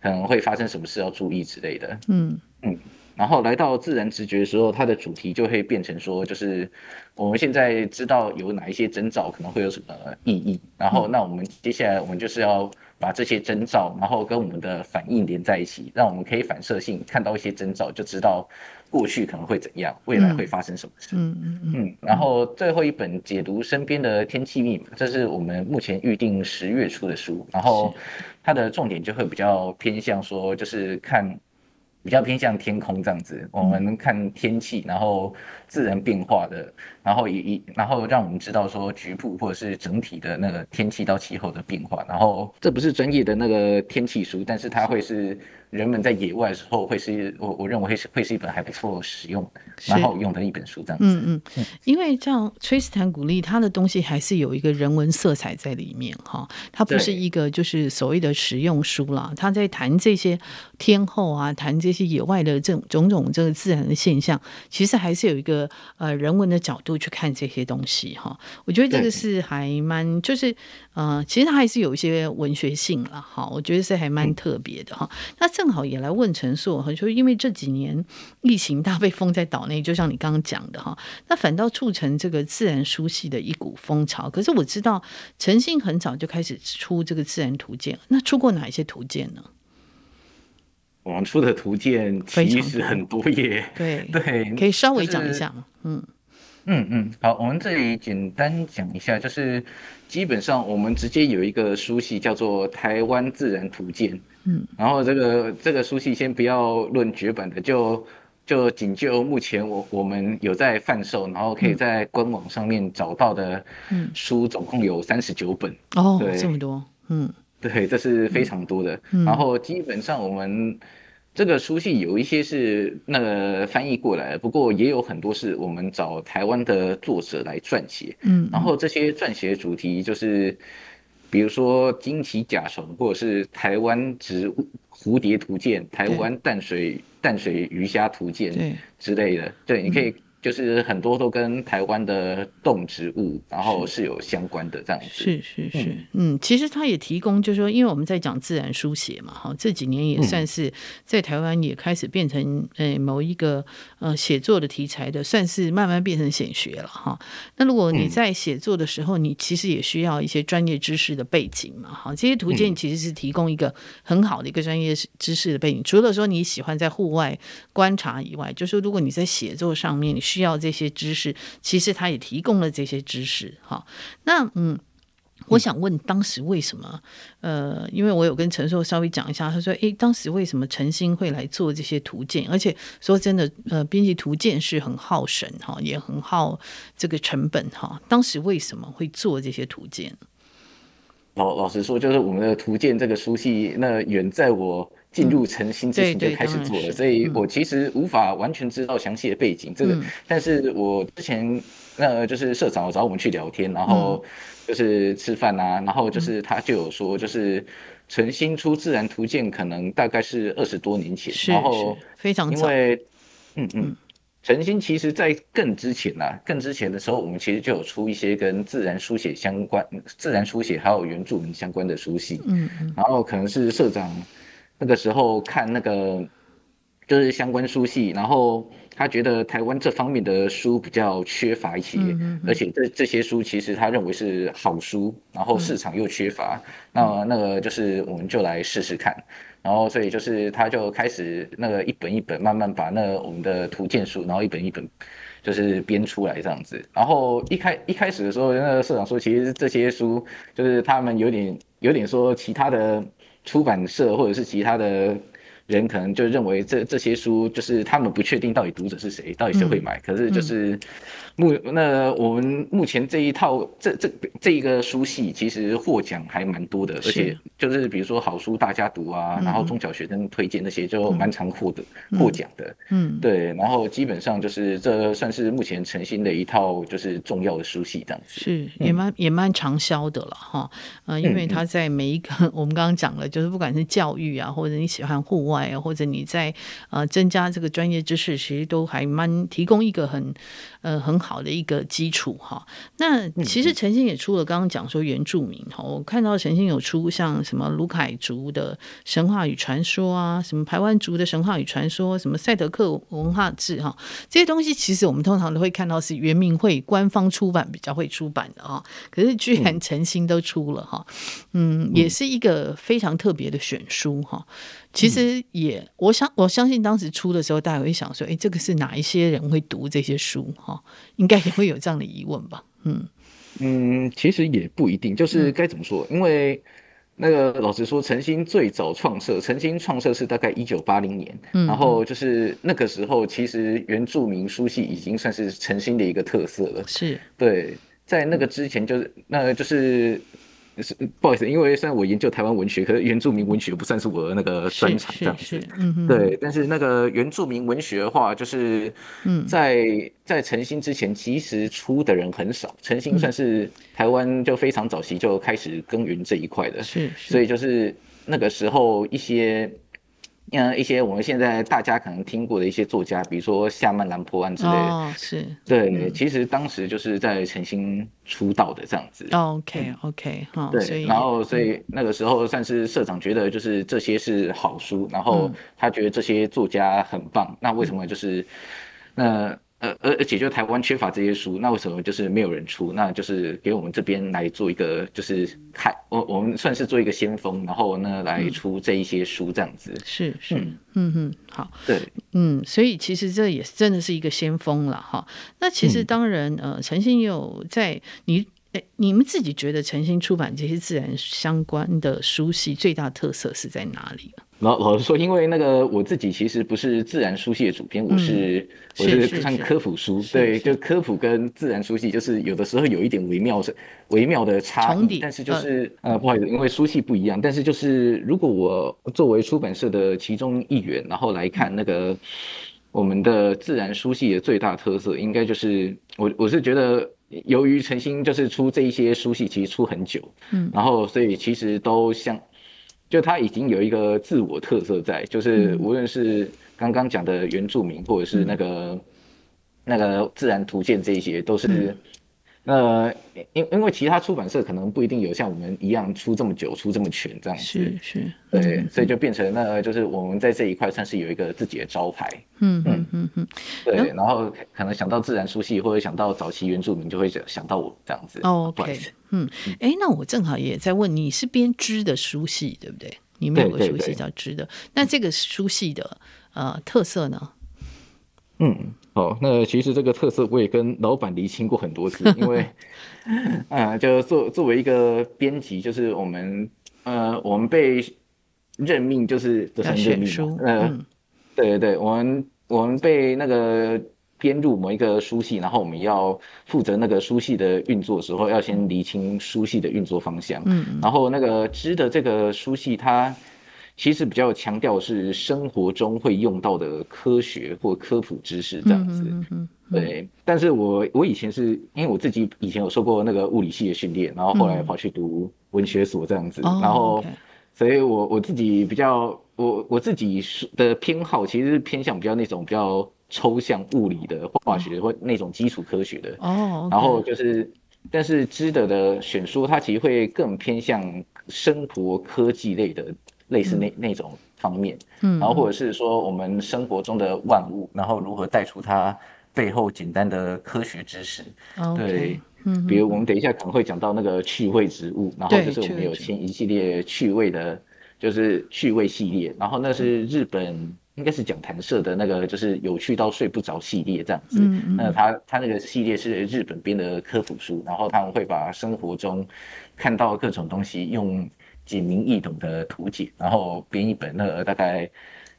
可能会发生什么事要注意之类的。嗯嗯。然后来到自然直觉的时候，它的主题就会变成说，就是我们现在知道有哪一些征兆可能会有什么意义，然后那我们接下来我们就是要。把这些征兆，然后跟我们的反应连在一起，让我们可以反射性看到一些征兆，就知道过去可能会怎样，未来会发生什么事。嗯嗯嗯，嗯。然后最后一本解读身边的天气密码，这是我们目前预定十月初的书，然后它的重点就会比较偏向说，就是看。比较偏向天空这样子，我们看天气，然后自然变化的，然后也一，然后让我们知道说局部或者是整体的那个天气到气候的变化。然后这不是专业的那个天气书，但是它会是。人们在野外的时候，会是我我认为会是会是一本还不错使用、蛮好用的一本书，这样子。嗯嗯，因为像崔斯坦古利，他的东西还是有一个人文色彩在里面哈，它不是一个就是所谓的实用书啦。他在谈这些天后啊，谈这些野外的这种种种这个自然的现象，其实还是有一个呃人文的角度去看这些东西哈。我觉得这个是还蛮就是呃，其实它还是有一些文学性了哈。我觉得是还蛮特别的哈。那正好也来问陈硕，哈，就因为这几年疫情大被封在岛内，就像你刚刚讲的哈，那反倒促成这个自然书系的一股风潮。可是我知道陈信很早就开始出这个自然图鉴，那出过哪一些图鉴呢？我们出的图鉴其实很多耶，对对，可以稍微讲一下吗？嗯嗯嗯，好，我们这里简单讲一下，就是基本上我们直接有一个书系叫做《台湾自然图鉴》。嗯，然后这个这个书系先不要论绝版的，就就仅就目前我我们有在贩售，然后可以在官网上面找到的书，总共有三十九本。哦，对，这么多，嗯，对，这是非常多的。然后基本上我们这个书信有一些是那个翻译过来，不过也有很多是我们找台湾的作者来撰写。嗯，然后这些撰写主题就是。比如说惊奇甲虫，或者是台湾植物蝴蝶图鉴、台湾淡水淡水鱼虾图鉴之类的，对，你可以。就是很多都跟台湾的动植物，然后是有相关的这样子。是是是，嗯，嗯，其实他也提供，就是说，因为我们在讲自然书写嘛，哈，这几年也算是在台湾也开始变成呃某一个呃写作的题材的，算是慢慢变成显学了哈。那如果你在写作的时候，你其实也需要一些专业知识的背景嘛，哈，这些图鉴其实是提供一个很好的一个专业知识的背景。除了说你喜欢在户外观察以外，就是说如果你在写作上面你需要这些知识，其实他也提供了这些知识，哈。那嗯，我想问，当时为什么？呃，因为我有跟陈硕稍微讲一下，他说，诶，当时为什么陈星会来做这些图鉴？而且说真的，呃，编辑图鉴是很耗神哈，也很耗这个成本哈。当时为什么会做这些图鉴？老老实说，就是我们的图鉴这个书系，那远在我。进入晨星之前就开始做了，所以我其实无法完全知道详细的背景。这个，但是我之前那就是社长找我们去聊天，然后就是吃饭啊，然后就是他就有说，就是晨星出自然图鉴可能大概是二十多年前，然后非常因为嗯嗯，诚心其实在更之前啊，更之前的时候，我们其实就有出一些跟自然书写相关、自然书写还有原住民相关的书系，嗯嗯，然后可能是社长。那个时候看那个就是相关书系，然后他觉得台湾这方面的书比较缺乏一些，而且这这些书其实他认为是好书，然后市场又缺乏，那那个就是我们就来试试看，然后所以就是他就开始那个一本一本慢慢把那我们的图鉴书，然后一本一本就是编出来这样子，然后一开一开始的时候，那个社长说，其实这些书就是他们有点有点说其他的。出版社或者是其他的人可能就认为这这些书就是他们不确定到底读者是谁，到底谁会买。嗯、可是就是目、嗯、那我们目前这一套这这这一个书系其实获奖还蛮多的，而且就是比如说好书大家读啊，嗯、然后中小学生推荐那些就蛮常获的获奖的。嗯，对，然后基本上就是这算是目前诚心的一套就是重要的书系这样子。是，也蛮也蛮畅销的了哈。呃，因为他在每一个、嗯、我们刚刚讲了，就是不管是教育啊，或者你喜欢户外啊，或者你在呃增加这个专业知识，其实都还蛮提供一个很呃很好的一个基础哈。那其实陈星也出了，刚刚讲说原住民哈，我看到陈星有出像什么卢凯族的神话与传说啊，什么排湾族的神话与传说，什么赛德克文化志哈，这些东西其实我们通常都会看到是原民会官方出版比较会出版的啊，可是居然陈星都出了哈，嗯，也是一个非常特别的选书哈。其实也，我想我相信当时出的时候，大家会想说，哎，这个是哪一些人会读这些书哈？应该也会有这样的疑问吧？嗯嗯，其实也不一定，就是该怎么说？因为那个老实说，晨星最早创设，晨星创设是大概一九八零年，然后就是那个时候，其实原住民书系已经算是晨星的一个特色了。是对。在那个之前，就是那就是是不好意思，因为虽然我研究台湾文学，可是原住民文学不算是我的那个专长这样子。嗯对，但是那个原住民文学的话，就是在在晨星之前，其实出的人很少。晨星算是台湾就非常早期就开始耕耘这一块的，是，所以就是那个时候一些。嗯，一些我们现在大家可能听过的一些作家，比如说夏曼兰坡安之类的，哦，是对，嗯、其实当时就是在诚心出道的这样子。OK OK，好，对，然后所以那个时候算是社长觉得就是这些是好书，然后他觉得这些作家很棒，嗯、那为什么就是那？呃，而而且就台湾缺乏这些书，那为什么就是没有人出？那就是给我们这边来做一个，就是开我我们算是做一个先锋，然后呢来出这一些书这样子。嗯、是是，嗯嗯嗯，好，对，嗯，所以其实这也真的是一个先锋了哈。那其实当然，嗯、呃，陈信有在你。你们自己觉得诚心出版这些自然相关的书系最大特色是在哪里？老老实说，因为那个我自己其实不是自然书系的主编，嗯、我是我是看科普书，对，就科普跟自然书系就是有的时候有一点微妙是微妙的差异，但是就是呃，呃不好意思，因为书系不一样，但是就是如果我作为出版社的其中一员，然后来看那个我们的自然书系的最大特色，应该就是我我是觉得。由于诚心就是出这一些书系，其实出很久，嗯，然后所以其实都像，就他已经有一个自我特色在，就是无论是刚刚讲的原住民，或者是那个、嗯、那个自然图鉴这一些，都是。嗯呃，因因为其他出版社可能不一定有像我们一样出这么久、出这么全这样子，是是，对，嗯、所以就变成那就是我们在这一块算是有一个自己的招牌，嗯嗯嗯嗯，对，然后可能想到自然书系或者想到早期原住民，就会想想到我这样子。哦、OK，嗯，哎，那我正好也在问，你是编织的书系对不对？你们有个书系叫织的，那这个书系的呃特色呢？嗯。哦，那其实这个特色我也跟老板厘清过很多次，因为，呃，就作作为一个编辑，就是我们，呃，我们被任命就是这算任命，呃，嗯、对对对，我们我们被那个编入某一个书系，然后我们要负责那个书系的运作的时候，要先厘清书系的运作方向，嗯，然后那个知的这个书系它。其实比较强调是生活中会用到的科学或科普知识这样子，嗯嗯嗯、对。但是我我以前是因为我自己以前有受过那个物理系的训练，然后后来跑去读文学所这样子，嗯、然后，所以我我自己比较我我自己的偏好其实是偏向比较那种比较抽象物理的化学或那种基础科学的哦。然后就是，但是知的的选书它其实会更偏向生活科技类的。类似那那种方面，嗯，然后或者是说我们生活中的万物，然后如何带出它背后简单的科学知识，对，嗯，比如我们等一下可能会讲到那个趣味植物，然后就是我们有签一系列趣味的，就是趣味系列，然后那是日本应该是讲谈社的那个，就是有趣到睡不着系列这样子，嗯，那他他那个系列是日本编的科普书，然后他们会把生活中看到各种东西用。简明易懂的图解，然后编一本那个大概，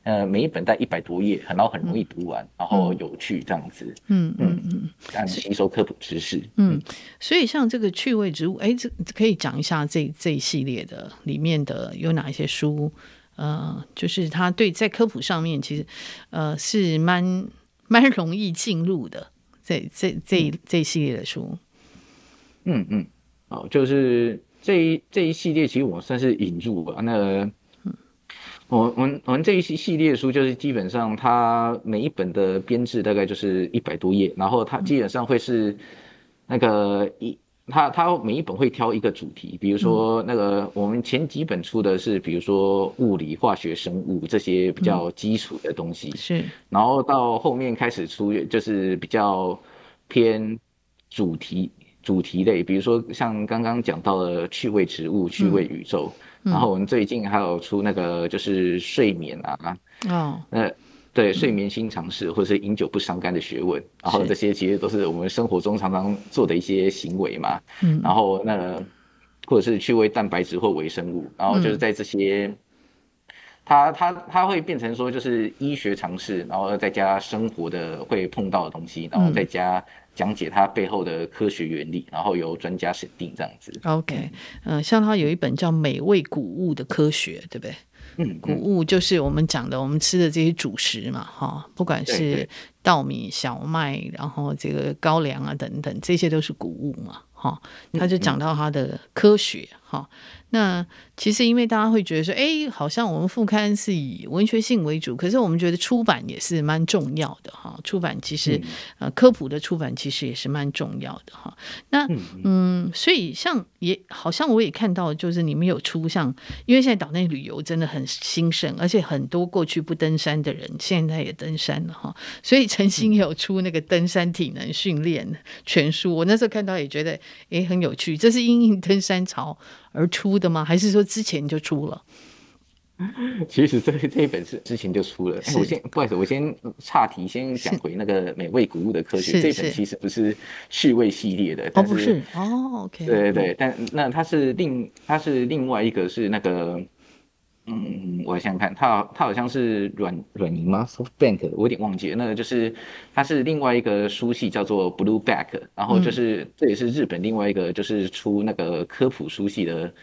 呃，每一本在一百多页，然后很容易读完，嗯、然后有趣这样子。嗯嗯嗯，让你吸收科普知识。嗯，所以像这个趣味植物，哎，这可以讲一下这这一系列的里面的有哪一些书？呃，就是它对在科普上面其实呃是蛮蛮容易进入的。这这这一系列的书。嗯嗯，好，就是这一这一系列，其实我算是引入吧。那个。我我们我们这一系系列书就是基本上它每一本的编制大概就是一百多页，然后它基本上会是那个一它它每一本会挑一个主题，比如说那个我们前几本出的是比如说物理、化学、生物这些比较基础的东西，是，然后到后面开始出就是比较偏主题主题类，比如说像刚刚讲到的趣味植物、趣味宇宙。然后我们最近还有出那个就是睡眠啊，哦，那对睡眠新尝试，或者是饮酒不伤肝的学问，然后这些其实都是我们生活中常常做的一些行为嘛，嗯，然后那个或者是趣味蛋白质或微生物，然后就是在这些，它它它会变成说就是医学常识，然后再加生活的会碰到的东西，然后再加。讲解它背后的科学原理，然后由专家审定这样子。OK，嗯、呃，像他有一本叫《美味谷物的科学》，对不对？嗯，谷物就是我们讲的，我们吃的这些主食嘛，哈，不管是稻米、小麦，然后这个高粱啊等等，这些都是谷物嘛，哈。他就讲到它的科学，哈。那其实，因为大家会觉得说，哎，好像我们副刊是以文学性为主，可是我们觉得出版也是蛮重要的哈。出版其实，呃，科普的出版其实也是蛮重要的哈。那嗯，所以像也好像我也看到，就是你们有出像，因为现在岛内旅游真的很兴盛，而且很多过去不登山的人现在也登山了哈。所以陈星有出那个登山体能训练全书，我那时候看到也觉得哎很有趣，这是因应登山潮而出的吗？还是说之前就出了？其实这这一本是之前就出了。我先不好意思，我先岔题，先讲回那个美味谷物的科学。这本其实不是趣味系列的，哦，不是哦，OK。对对对，但那它是另它是另外一个是那个，嗯，我想想看，它它好像是软软银吗？SoftBank，我有点忘记了。那个就是它是另外一个书系叫做 Blueback，然后就是这也是日本另外一个就是出那个科普书系的。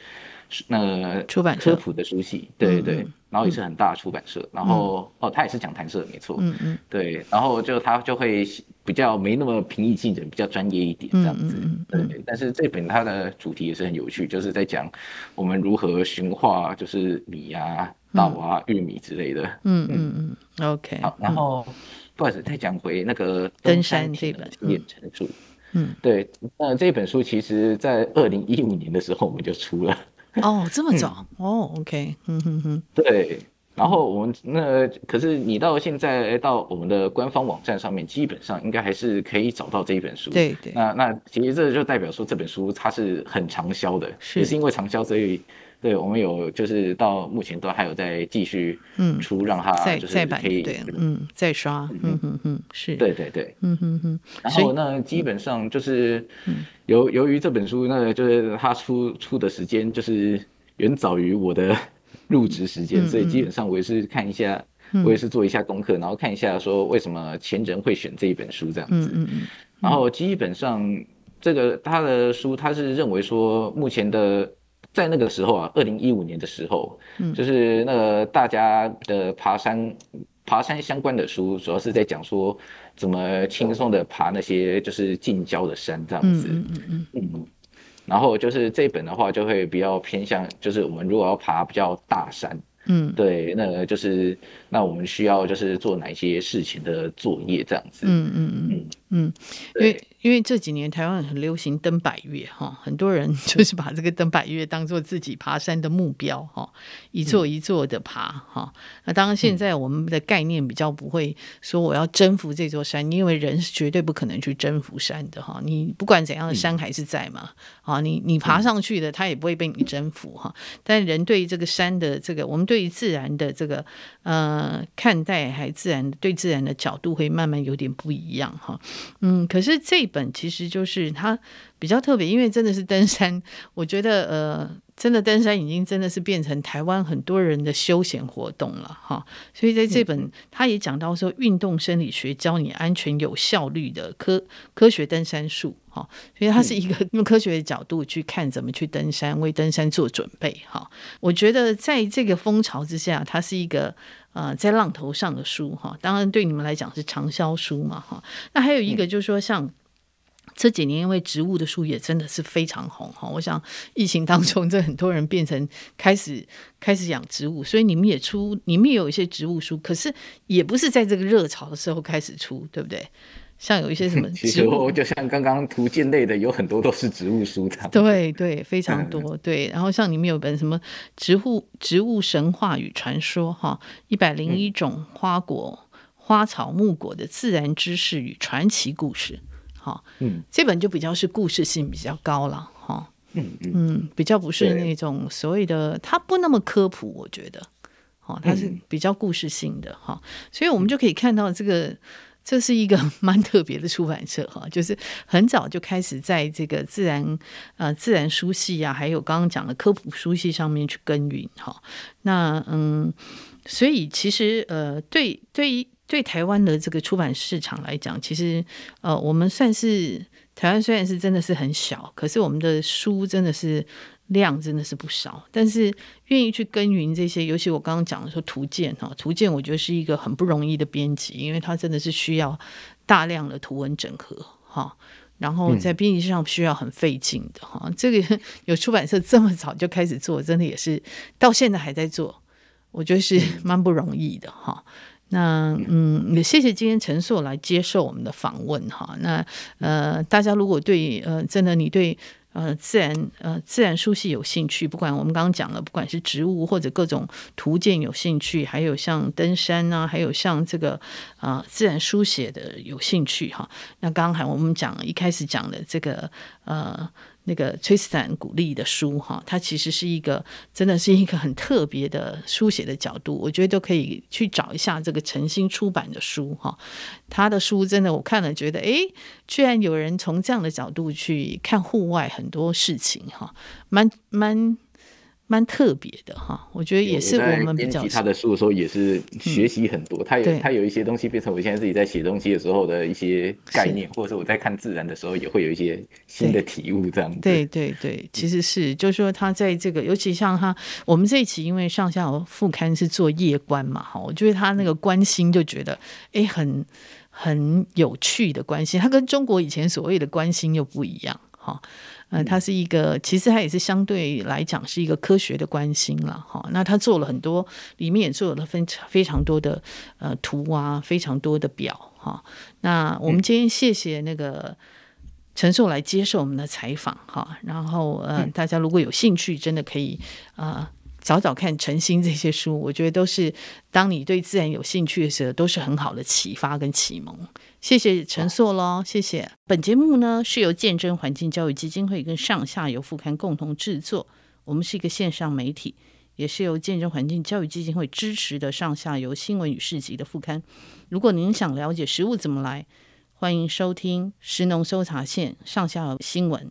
那个、出版社。科普的书系，对对然后也是很大的出版社，嗯、然后哦，他也是讲谈社，没错，嗯嗯，对，然后就他就会比较没那么平易近人，比较专业一点这样子，对。但是这本它的主题也是很有趣，就是在讲我们如何驯化，就是米啊、稻啊、玉米之类的，嗯嗯嗯，OK。好，然后、嗯、不好意思，再讲回那个登山这本练成术，嗯，对，那这本书其实在二零一五年的时候我们就出了。哦，这么早、嗯、哦，OK，嗯哼哼，对，然后我们那可是你到现在到我们的官方网站上面，基本上应该还是可以找到这一本书。对对，那那其实这就代表说这本书它是很畅销的，是。也是因为畅销，所以对我们有就是到目前都还有在继续嗯出，让它就是可以对嗯。再刷嗯。嗯嗯是。对对对。嗯嗯嗯，然后那基本上就是嗯。由由于这本书，那个就是它出出的时间就是远早于我的入职时间，所以基本上我也是看一下，嗯、我也是做一下功课，然后看一下说为什么前人会选这一本书这样子。嗯嗯嗯，然后基本上这个他的书，他是认为说目前的在那个时候啊，二零一五年的时候，嗯、就是那个大家的爬山爬山相关的书，主要是在讲说。怎么轻松的爬那些就是近郊的山这样子，嗯嗯嗯。嗯，然后就是这本的话就会比较偏向，就是我们如果要爬比较大山，嗯，对，那个就是那我们需要就是做哪些事情的作业这样子，嗯嗯嗯嗯因为。因为这几年台湾很流行登百岳哈，很多人就是把这个登百岳当做自己爬山的目标哈，一座一座的爬哈。那当然现在我们的概念比较不会说我要征服这座山，因为人是绝对不可能去征服山的哈。你不管怎样的山还是在嘛，啊，你你爬上去的，它也不会被你征服哈。但人对于这个山的这个，我们对于自然的这个呃看待，还自然对自然的角度会慢慢有点不一样哈。嗯，可是这。本其实就是它比较特别，因为真的是登山。我觉得呃，真的登山已经真的是变成台湾很多人的休闲活动了哈，所以在这本他也讲到说，运动生理学教你安全有效率的科科学登山术哈，所以它是一个用科学的角度去看怎么去登山，为登山做准备哈。我觉得在这个风潮之下，它是一个呃在浪头上的书哈，当然对你们来讲是畅销书嘛哈。那还有一个就是说像。这几年因为植物的树也真的是非常红哈，我想疫情当中这很多人变成开始 开始养植物，所以你们也出，你们也有一些植物书，可是也不是在这个热潮的时候开始出，对不对？像有一些什么 其实就像刚刚图鉴类的，有很多都是植物书的，对对，非常多对。然后像你们有本什么植物植物神话与传说哈，一百零一种花果、花草、木果的自然知识与传奇故事。好，嗯，这本就比较是故事性比较高了，哈，嗯嗯，比较不是那种所谓的，它不那么科普，我觉得，哦，它是比较故事性的，哈，所以我们就可以看到这个，这是一个 蛮特别的出版社，哈，就是很早就开始在这个自然呃自然书系啊，还有刚刚讲的科普书系上面去耕耘，哈，那嗯，所以其实呃，对对于。对台湾的这个出版市场来讲，其实呃，我们算是台湾虽然是真的是很小，可是我们的书真的是量真的是不少。但是愿意去耕耘这些，尤其我刚刚讲的说图鉴哈，图鉴我觉得是一个很不容易的编辑，因为它真的是需要大量的图文整合哈，然后在编辑上需要很费劲的哈。这个有出版社这么早就开始做，真的也是到现在还在做，我觉得是蛮不容易的哈。那嗯，也谢谢今天陈硕来接受我们的访问哈。那呃，大家如果对呃，真的你对呃自然呃自然书系有兴趣，不管我们刚刚讲了，不管是植物或者各种图鉴有兴趣，还有像登山啊，还有像这个啊、呃、自然书写的有兴趣哈。那刚刚还我们讲一开始讲的这个呃。那个崔斯坦古利的书哈，它其实是一个真的是一个很特别的书写的角度，我觉得都可以去找一下这个诚心出版的书哈。他的书真的我看了觉得，诶，居然有人从这样的角度去看户外很多事情哈，蛮蛮。蛮特别的哈，我觉得也是我们比较。他的书的时候也是学习很多，嗯、他有他有一些东西变成我现在自己在写东西的时候的一些概念，或者是我在看自然的时候也会有一些新的体悟这样子。对对对，其实是就是说他在这个，尤其像他我们这一期因为上下游副刊是做夜观嘛哈，我觉得他那个关心就觉得哎很很有趣的关心，他跟中国以前所谓的关心又不一样哈。嗯、呃，它是一个，其实它也是相对来讲是一个科学的关心了哈。那他做了很多，里面也做了非常非常多的呃图啊，非常多的表哈。那我们今天谢谢那个陈硕来接受我们的采访哈。然后呃，大家如果有兴趣，真的可以呃。找找看晨星这些书，我觉得都是当你对自然有兴趣的时候，都是很好的启发跟启蒙。谢谢陈硕喽，谢谢。本节目呢是由见证环境教育基金会跟上下游副刊共同制作，我们是一个线上媒体，也是由见证环境教育基金会支持的上下游新闻与市集的副刊。如果您想了解食物怎么来，欢迎收听食农搜查线上下游新闻。